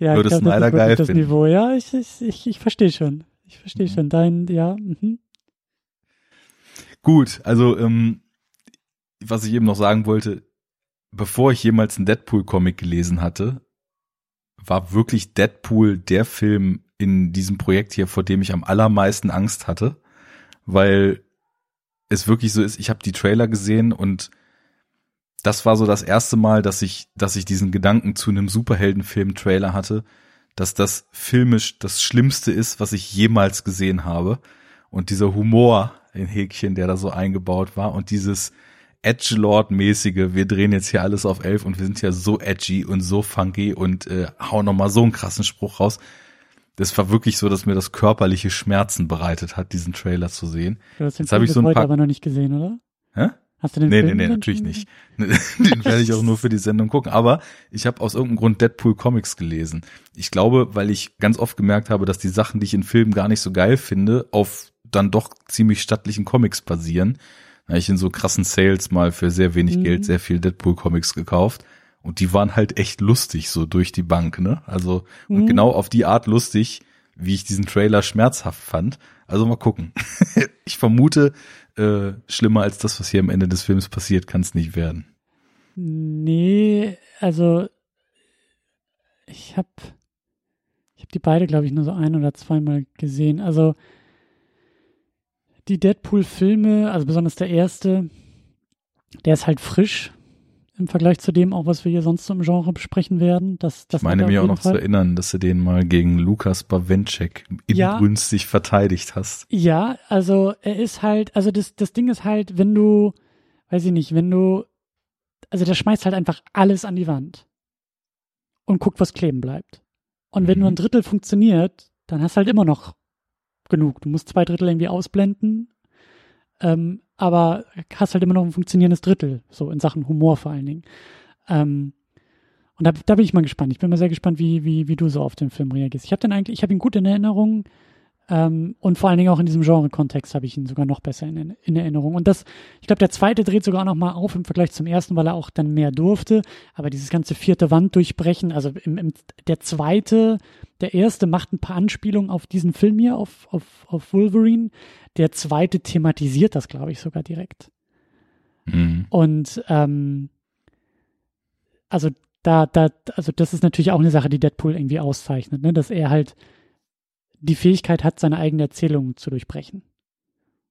Ja, würde Snyder geil das finden. Niveau. Ja, ich, ich, ich, ich verstehe schon. Ich verstehe mhm. schon. Dein, ja. Mhm. Gut, also ähm, was ich eben noch sagen wollte, bevor ich jemals einen Deadpool-Comic gelesen hatte, war wirklich Deadpool der Film in diesem Projekt hier, vor dem ich am allermeisten Angst hatte, weil es wirklich so ist, ich habe die Trailer gesehen und das war so das erste Mal, dass ich, dass ich diesen Gedanken zu einem Superheldenfilm-Trailer hatte, dass das filmisch das Schlimmste ist, was ich jemals gesehen habe. Und dieser Humor in Häkchen, der da so eingebaut war und dieses Edgelord-mäßige, wir drehen jetzt hier alles auf elf und wir sind ja so edgy und so funky und äh, hauen nochmal so einen krassen Spruch raus. Das war wirklich so, dass mir das körperliche Schmerzen bereitet hat, diesen Trailer zu sehen. Hast den Jetzt habe ich so ein paar aber noch nicht gesehen, oder? Hä? Hast du den nee, Film Nee, nee, natürlich nicht. den werde ich auch nur für die Sendung gucken. Aber ich habe aus irgendeinem Grund Deadpool Comics gelesen. Ich glaube, weil ich ganz oft gemerkt habe, dass die Sachen, die ich in Filmen gar nicht so geil finde, auf dann doch ziemlich stattlichen Comics basieren. Da habe ich in so krassen Sales mal für sehr wenig mhm. Geld sehr viel Deadpool Comics gekauft. Und die waren halt echt lustig, so durch die Bank, ne? Also, mhm. und genau auf die Art lustig, wie ich diesen Trailer schmerzhaft fand. Also mal gucken. ich vermute, äh, schlimmer als das, was hier am Ende des Films passiert, kann es nicht werden. Nee, also ich habe ich habe die beide, glaube ich, nur so ein oder zweimal gesehen. Also die Deadpool-Filme, also besonders der erste, der ist halt frisch im Vergleich zu dem auch, was wir hier sonst so im Genre besprechen werden. Das, das ich meine mir auch noch Fall. zu erinnern, dass du den mal gegen Lukas Bawenschek inbrünstig ja, verteidigt hast. Ja, also er ist halt, also das, das Ding ist halt, wenn du, weiß ich nicht, wenn du, also der schmeißt halt einfach alles an die Wand. und guckt, was kleben bleibt. Und wenn Mhm. nur ein Drittel funktioniert, dann hast du halt immer noch genug. Du musst zwei Drittel irgendwie ausblenden, ähm, aber hast halt immer noch ein funktionierendes Drittel, so in Sachen Humor vor allen Dingen. Ähm, und da, da bin ich mal gespannt. Ich bin mal sehr gespannt, wie, wie, wie du so auf den Film reagierst. Ich habe den eigentlich, ich habe ihn gut in Erinnerung ähm, und vor allen Dingen auch in diesem Genre-Kontext habe ich ihn sogar noch besser in, in Erinnerung. Und das, ich glaube, der zweite dreht sogar noch mal auf im Vergleich zum ersten, weil er auch dann mehr durfte. Aber dieses ganze vierte Wand durchbrechen, also im, im, der zweite, der erste macht ein paar Anspielungen auf diesen Film hier, auf, auf, auf Wolverine. Der zweite thematisiert das, glaube ich, sogar direkt. Mhm. Und ähm, also da, da, also das ist natürlich auch eine Sache, die Deadpool irgendwie auszeichnet, ne? dass er halt die Fähigkeit hat, seine eigene Erzählung zu durchbrechen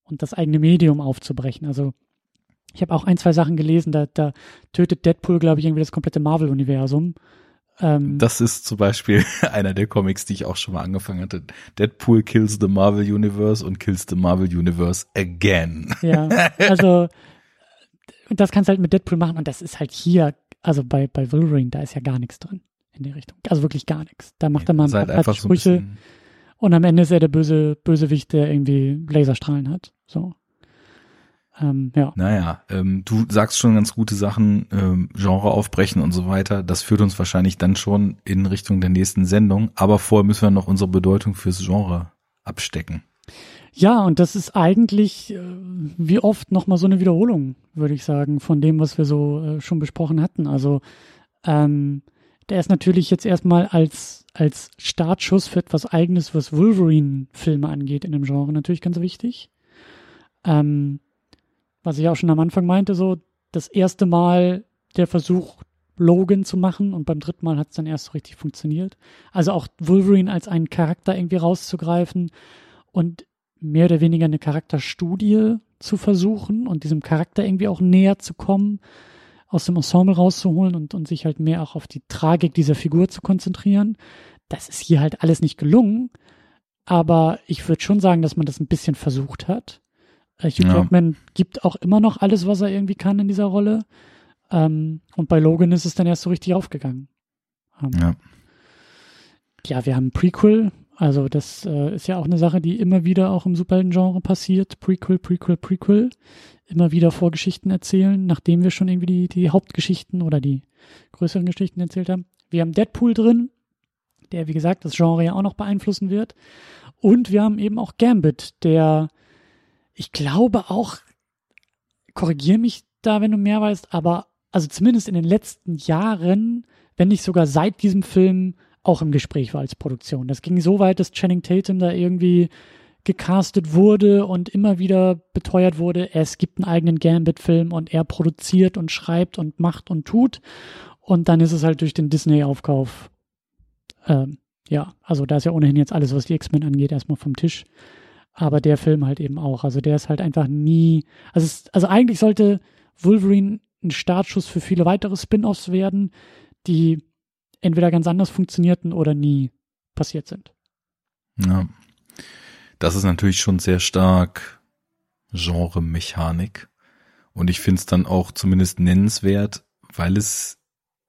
und das eigene Medium aufzubrechen. Also ich habe auch ein, zwei Sachen gelesen, da, da tötet Deadpool, glaube ich, irgendwie das komplette Marvel-Universum. Ähm, Das ist zum Beispiel einer der Comics, die ich auch schon mal angefangen hatte. Deadpool kills the Marvel Universe und kills the Marvel Universe again. Ja, also das kannst du halt mit Deadpool machen und das ist halt hier, also bei, bei Wolverine, da ist ja gar nichts drin in die Richtung. Also wirklich gar nichts. Da macht er mal ein Seid paar einfach so ein Sprüche und am Ende ist er der böse Bösewicht, der irgendwie Laserstrahlen hat. So. Ähm, ja. naja, ähm, du sagst schon ganz gute Sachen, ähm, Genre aufbrechen und so weiter. Das führt uns wahrscheinlich dann schon in Richtung der nächsten Sendung. Aber vorher müssen wir noch unsere Bedeutung fürs Genre abstecken. Ja, und das ist eigentlich äh, wie oft nochmal so eine Wiederholung, würde ich sagen, von dem, was wir so äh, schon besprochen hatten. Also ähm, der ist natürlich jetzt erstmal als, als Startschuss für etwas Eigenes, was Wolverine-Filme angeht in dem Genre, natürlich ganz wichtig. Ähm, was ich auch schon am Anfang meinte, so das erste Mal der Versuch, Logan zu machen und beim dritten Mal hat es dann erst so richtig funktioniert. Also auch Wolverine als einen Charakter irgendwie rauszugreifen und mehr oder weniger eine Charakterstudie zu versuchen und diesem Charakter irgendwie auch näher zu kommen, aus dem Ensemble rauszuholen und, und sich halt mehr auch auf die Tragik dieser Figur zu konzentrieren. Das ist hier halt alles nicht gelungen, aber ich würde schon sagen, dass man das ein bisschen versucht hat. Äh, Hugh Ja. Jackman gibt auch immer noch alles, was er irgendwie kann in dieser Rolle. Ähm, und bei Logan ist es dann erst so richtig aufgegangen. Ähm, Ja. ja, wir haben ein Prequel. Also das äh, ist ja auch eine Sache, die immer wieder auch im Superhelden-Genre passiert. Prequel, Prequel, Prequel. Immer wieder Vorgeschichten erzählen, nachdem wir schon irgendwie die, die Hauptgeschichten oder die größeren Geschichten erzählt haben. Wir haben Deadpool drin, der, wie gesagt, das Genre ja auch noch beeinflussen wird. Und wir haben eben auch Gambit, der, ich glaube auch, korrigier mich da, wenn du mehr weißt, aber also zumindest in den letzten Jahren, wenn nicht sogar seit diesem Film, auch im Gespräch war als Produktion. Das ging so weit, dass Channing Tatum da irgendwie gecastet wurde und immer wieder beteuert wurde, es gibt einen eigenen Gambit-Film und er produziert und schreibt und macht und tut. Und dann ist es halt durch den Disney-Aufkauf, ähm, ja, also da ist ja ohnehin jetzt alles, was die X-Men angeht, erstmal vom Tisch. Aber der Film halt eben auch. Also der ist halt einfach nie, also, es, also eigentlich sollte Wolverine ein Startschuss für viele weitere Spin-offs werden, die entweder ganz anders funktionierten oder nie passiert sind. Ja. Das ist natürlich schon sehr stark Genre-Mechanik. Und ich finde es dann auch zumindest nennenswert, weil es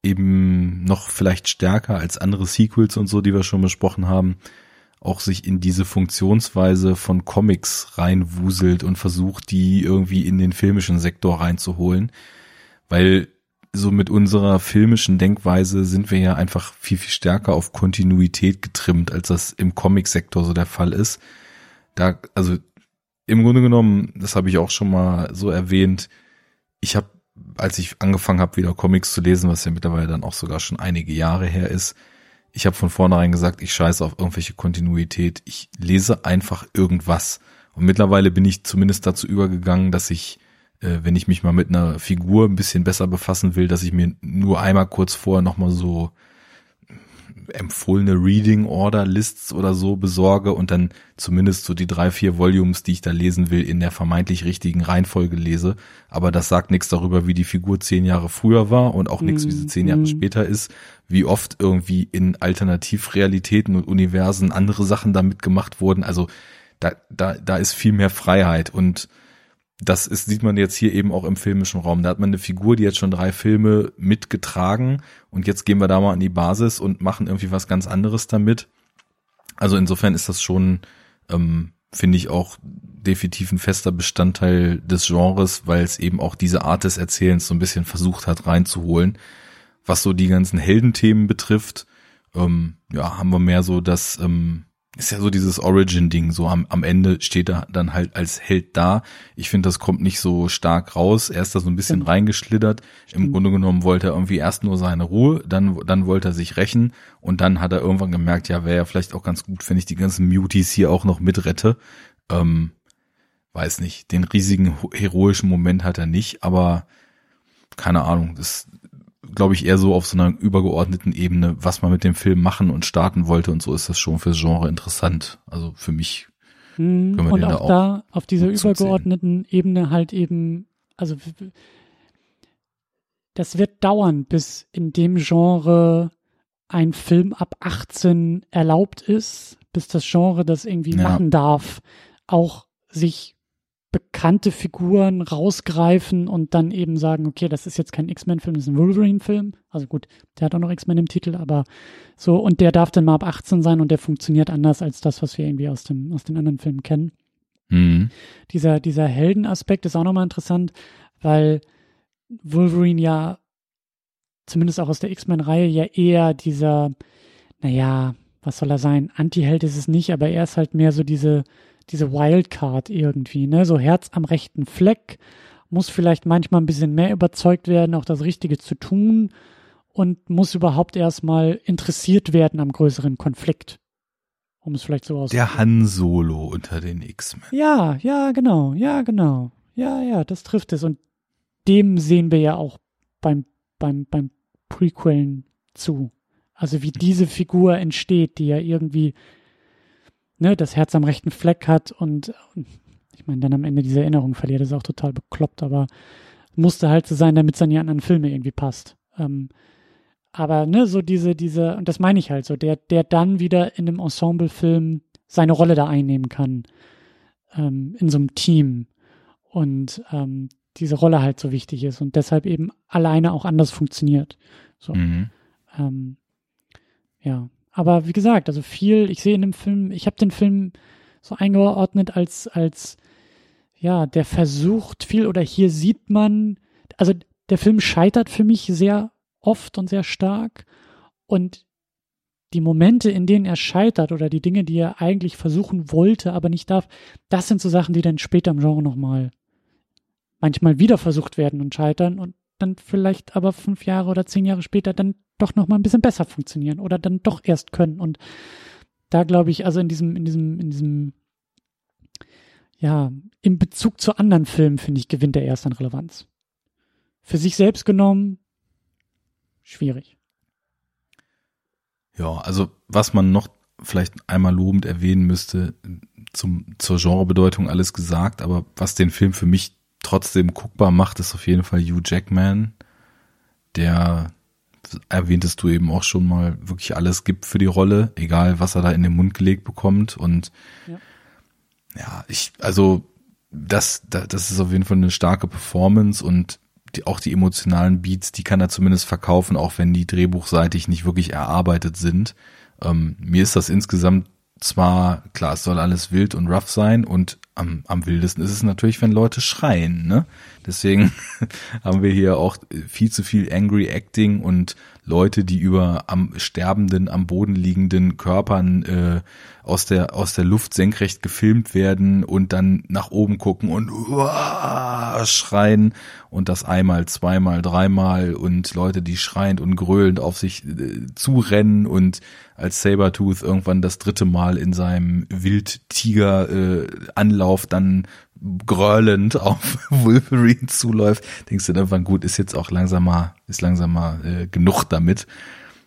eben noch vielleicht stärker als andere Sequels und so, die wir schon besprochen haben, auch sich in diese Funktionsweise von Comics reinwuselt und versucht, die irgendwie in den filmischen Sektor reinzuholen. Weil so mit unserer filmischen Denkweise sind wir ja einfach viel, viel stärker auf Kontinuität getrimmt, als das im Comic-Sektor so der Fall ist. Da, also im Grunde genommen, das habe ich auch schon mal so erwähnt, ich habe, als ich angefangen habe, wieder Comics zu lesen, was ja mittlerweile dann auch sogar schon einige Jahre her ist, ich habe von vornherein gesagt, ich scheiße auf irgendwelche Kontinuität. Ich lese einfach irgendwas. Und mittlerweile bin ich zumindest dazu übergegangen, dass ich, äh, wenn ich mich mal mit einer Figur ein bisschen besser befassen will, dass ich mir nur einmal kurz vorher nochmal so empfohlene Reading Order Lists oder so besorge und dann zumindest so die drei, vier Volumes, die ich da lesen will, in der vermeintlich richtigen Reihenfolge lese. Aber das sagt nichts darüber, wie die Figur zehn Jahre früher war und auch nichts, wie sie zehn Jahre Mhm. später ist, wie oft irgendwie in Alternativrealitäten und Universen andere Sachen damit gemacht wurden. Also da, da, da ist viel mehr Freiheit und das ist, sieht man jetzt hier eben auch im filmischen Raum. Da hat man eine Figur, die jetzt schon drei Filme mitgetragen und jetzt gehen wir da mal an die Basis und machen irgendwie was ganz anderes damit. Also insofern ist das schon, ähm, finde ich auch definitiv ein fester Bestandteil des Genres, weil es eben auch diese Art des Erzählens so ein bisschen versucht hat reinzuholen. Was so die ganzen Heldenthemen betrifft, ähm, ja, haben wir mehr so das, ähm, ist ja so dieses Origin-Ding, so am, am Ende steht er dann halt als Held da. Ich finde, das kommt nicht so stark raus. Er ist da so ein bisschen Stimmt. reingeschlittert. Stimmt. Im Grunde genommen wollte er irgendwie erst nur seine Ruhe, dann, dann wollte er sich rächen und dann hat er irgendwann gemerkt, ja, wäre ja vielleicht auch ganz gut, wenn ich die ganzen Muties hier auch noch mitrette. Ähm, weiß nicht, den riesigen heroischen Moment hat er nicht, aber keine Ahnung, das glaube ich, eher so auf so einer übergeordneten Ebene, was man mit dem Film machen und starten wollte und so ist das schon fürs Genre interessant. Also für mich hm, können wir und den auch da, auch da auf dieser übergeordneten Ebene halt eben, also das wird dauern, bis in dem Genre ein Film ab 18 erlaubt ist, bis das Genre das irgendwie ja. machen darf, auch sich bekannte Figuren rausgreifen und dann eben sagen, okay, das ist jetzt kein X-Men-Film, das ist ein Wolverine-Film. Also gut, der hat auch noch X-Men im Titel, aber so, und der darf dann mal ab 18 sein und der funktioniert anders als das, was wir irgendwie aus, dem, aus den anderen Filmen kennen. Mhm. Dieser, dieser Heldenaspekt ist auch nochmal interessant, weil Wolverine ja, zumindest auch aus der X-Men-Reihe, ja eher dieser, naja, was soll er sein? Anti-Held ist es nicht, aber er ist halt mehr so diese, diese Wildcard irgendwie, ne? So Herz am rechten Fleck, muss vielleicht manchmal ein bisschen mehr überzeugt werden, auch das Richtige zu tun und muss überhaupt erstmal interessiert werden am größeren Konflikt. Um es vielleicht so auszudrücken. Der Han Solo unter den X-Men. Ja, ja, genau, ja, genau. Ja, ja, das trifft es. Und dem sehen wir ja auch beim, beim, beim Prequellen zu. Also wie diese Figur entsteht, die ja irgendwie ne, das Herz am rechten Fleck hat und, ich meine, dann am Ende diese Erinnerung verliert, ist auch total bekloppt, aber musste halt so sein, damit es an die anderen Filme irgendwie passt. Ähm, aber ne, so diese, diese, und das meine ich halt so, der, der dann wieder in einem Ensemblefilm seine Rolle da einnehmen kann, ähm, in so einem Team und ähm, diese Rolle halt so wichtig ist und deshalb eben alleine auch anders funktioniert. So. Mhm. Ähm, ja, aber wie gesagt, also viel, ich sehe in dem Film, ich habe den Film so eingeordnet als, als, ja, der versucht viel oder hier sieht man, also der Film scheitert für mich sehr oft und sehr stark. Und die Momente, in denen er scheitert oder die Dinge, die er eigentlich versuchen wollte, aber nicht darf, das sind so Sachen, die dann später im Genre nochmal manchmal wieder versucht werden und scheitern und dann vielleicht aber fünf Jahre oder zehn Jahre später dann doch noch mal ein bisschen besser funktionieren oder dann doch erst können. Und da glaube ich, also in diesem, in diesem, in diesem, ja, im Bezug zu anderen Filmen, finde ich, gewinnt er erst an Relevanz. Für sich selbst genommen, schwierig. Ja, also was man noch vielleicht einmal lobend erwähnen müsste, zum, zur Genrebedeutung alles gesagt, aber was den Film für mich trotzdem guckbar macht, ist auf jeden Fall Hugh Jackman, der erwähntest du eben auch schon mal, wirklich alles gibt für die Rolle, egal was er da in den Mund gelegt bekommt. Und ja, ja ich, also das, das ist auf jeden Fall eine starke Performance und die, auch die emotionalen Beats, die kann er zumindest verkaufen, auch wenn die drehbuchseitig nicht wirklich erarbeitet sind. Ähm, mir ist das insgesamt zwar, klar, es soll alles wild und rough sein und am, am wildesten ist es natürlich, wenn Leute schreien, ne? Deswegen haben wir hier auch viel zu viel Angry Acting und Leute, die über am sterbenden, am Boden liegenden Körpern äh, aus der aus der Luft senkrecht gefilmt werden und dann nach oben gucken und uah, schreien und das einmal, zweimal, dreimal und Leute, die schreiend und gröhlend auf sich äh, zurennen und als Sabertooth irgendwann das dritte Mal in seinem Wildtiger äh, Anlauf dann gröhlend auf Wolverine zuläuft, denkst du dann irgendwann gut, ist jetzt auch langsam mal, ist langsam mal äh, genug damit.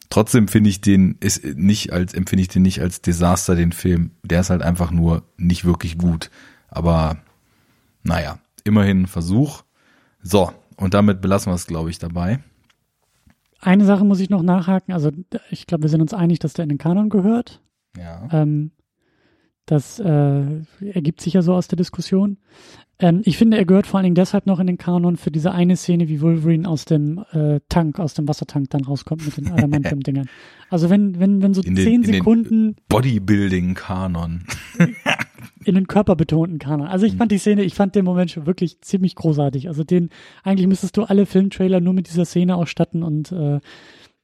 Trotzdem finde ich den ist nicht als empfinde ich den nicht als Desaster den Film. Der ist halt einfach nur nicht wirklich gut. Aber naja, immerhin ein Versuch. So und damit belassen wir es, glaube ich, dabei. Eine Sache muss ich noch nachhaken. Also ich glaube, wir sind uns einig, dass der in den Kanon gehört. Ja. Ähm, das äh, ergibt sich ja so aus der Diskussion. Ähm, ich finde, er gehört vor allen Dingen deshalb noch in den Kanon für diese eine Szene, wie Wolverine aus dem äh, Tank, aus dem Wassertank dann rauskommt mit den Adamantium-Dingern. Also wenn, wenn, wenn so In zehn den, in Sekunden den Bodybuilding-Kanon. in den körperbetonten Kanon. Also ich Mhm. fand die Szene, ich fand den Moment schon wirklich ziemlich großartig. Also den, eigentlich müsstest du alle Filmtrailer nur mit dieser Szene ausstatten und äh,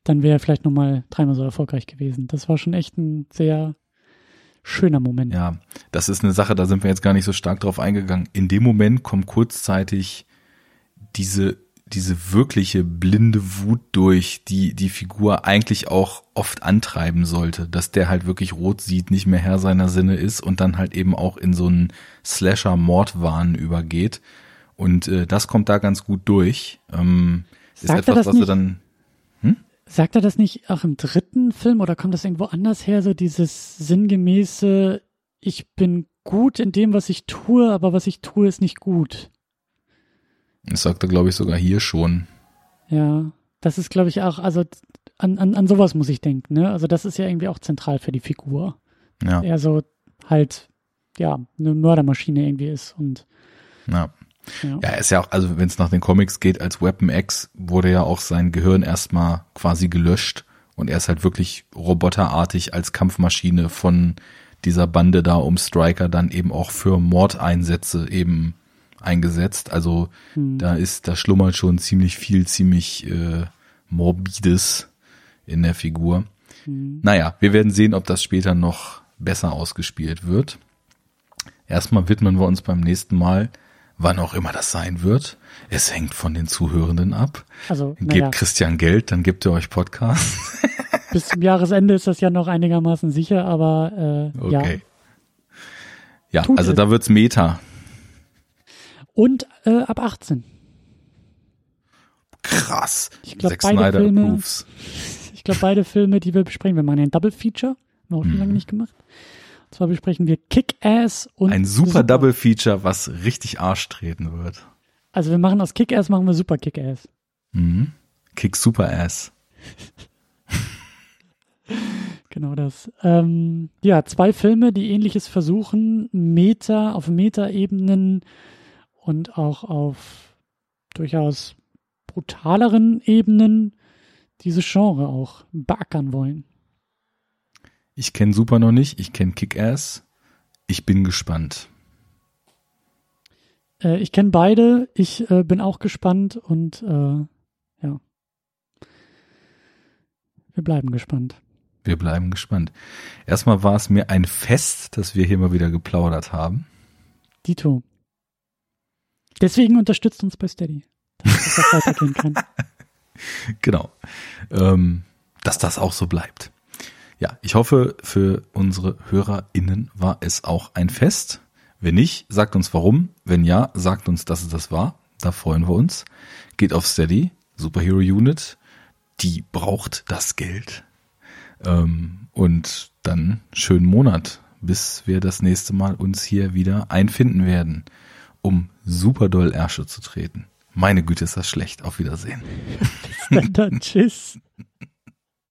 dann wäre er vielleicht nochmal dreimal so erfolgreich gewesen. Das war schon echt ein sehr schöner Moment. Ja, das ist eine Sache, da sind wir jetzt gar nicht so stark drauf eingegangen. In dem Moment kommt kurzzeitig diese, diese wirkliche blinde Wut durch, die die Figur eigentlich auch oft antreiben sollte, dass der halt wirklich rot sieht, nicht mehr Herr seiner Sinne ist und dann halt eben auch in so einen Slasher-Mordwahn übergeht. Und äh, das kommt da ganz gut durch. Ähm, ist Sagt er etwas, das was nicht? dann Sagt er das nicht auch im dritten Film oder kommt das irgendwo anders her, so dieses sinngemäße, ich bin gut in dem, was ich tue, aber was ich tue, ist nicht gut. Das sagt er, glaube ich, sogar hier schon. Ja, das ist, glaube ich, auch, also an, an, an sowas muss ich denken, ne? Also das ist ja irgendwie auch zentral für die Figur. Ja, Er so halt, ja, eine Mördermaschine irgendwie ist und ja. Ja. Ja, er ist ja auch, also wenn es nach den Comics geht, als Weapon X wurde ja auch sein Gehirn erstmal quasi gelöscht und er ist halt wirklich roboterartig als Kampfmaschine von dieser Bande da um Striker dann eben auch für Mordeinsätze eben eingesetzt. Also Hm. da ist, da schlummert schon ziemlich viel, ziemlich äh, morbides in der Figur. Hm. Naja, wir werden sehen, ob das später noch besser ausgespielt wird. Erstmal widmen wir uns beim nächsten Mal, wann auch immer das sein wird. Es hängt von den Zuhörenden ab. Also, Gebt naja, Christian Geld, dann gibt er euch Podcast. bis zum Jahresende ist das ja noch einigermaßen sicher, aber äh, ja. Okay. Ja, Tut also es. da wird's Meta. Und äh, ab 18. Krass. Ich glaub, Zack beide Filme- approves. Ich glaube, beide Filme, die wir besprechen, wir machen ja ein Double Feature, haben wir auch schon Mhm. lange nicht gemacht. Zwar besprechen wir Kick-Ass und Ein super Double Feature, was richtig Arsch treten wird. Also wir machen aus Kick-Ass, machen wir Super Kick-Ass. Mhm. Kick Super Ass. Genau das. Ähm, ja, zwei Filme, die ähnliches versuchen, Meta, auf Meta-Ebenen und auch auf durchaus brutaleren Ebenen diese Genre auch beackern wollen. Ich kenne Super noch nicht, ich kenne Kick Ass. Ich bin gespannt. Äh, ich kenne beide, ich äh, bin auch gespannt und äh, ja. Wir bleiben gespannt. Wir bleiben gespannt. Erstmal war es mir ein Fest, dass wir hier mal wieder geplaudert haben. Dito. Deswegen unterstützt uns bei Steady, dass das weitergehen kann. Genau. Ähm, dass das auch so bleibt. Ja, ich hoffe, für unsere HörerInnen war es auch ein Fest. Wenn nicht, sagt uns warum. Wenn ja, sagt uns, dass es das war. Da freuen wir uns. Geht auf Steady, Superhero Unit. Die braucht das Geld. Ähm, und dann schönen Monat, bis wir das nächste Mal uns hier wieder einfinden werden, um super doll Ärsche zu treten. Meine Güte, ist das schlecht. Auf Wiedersehen. Dann, tschüss.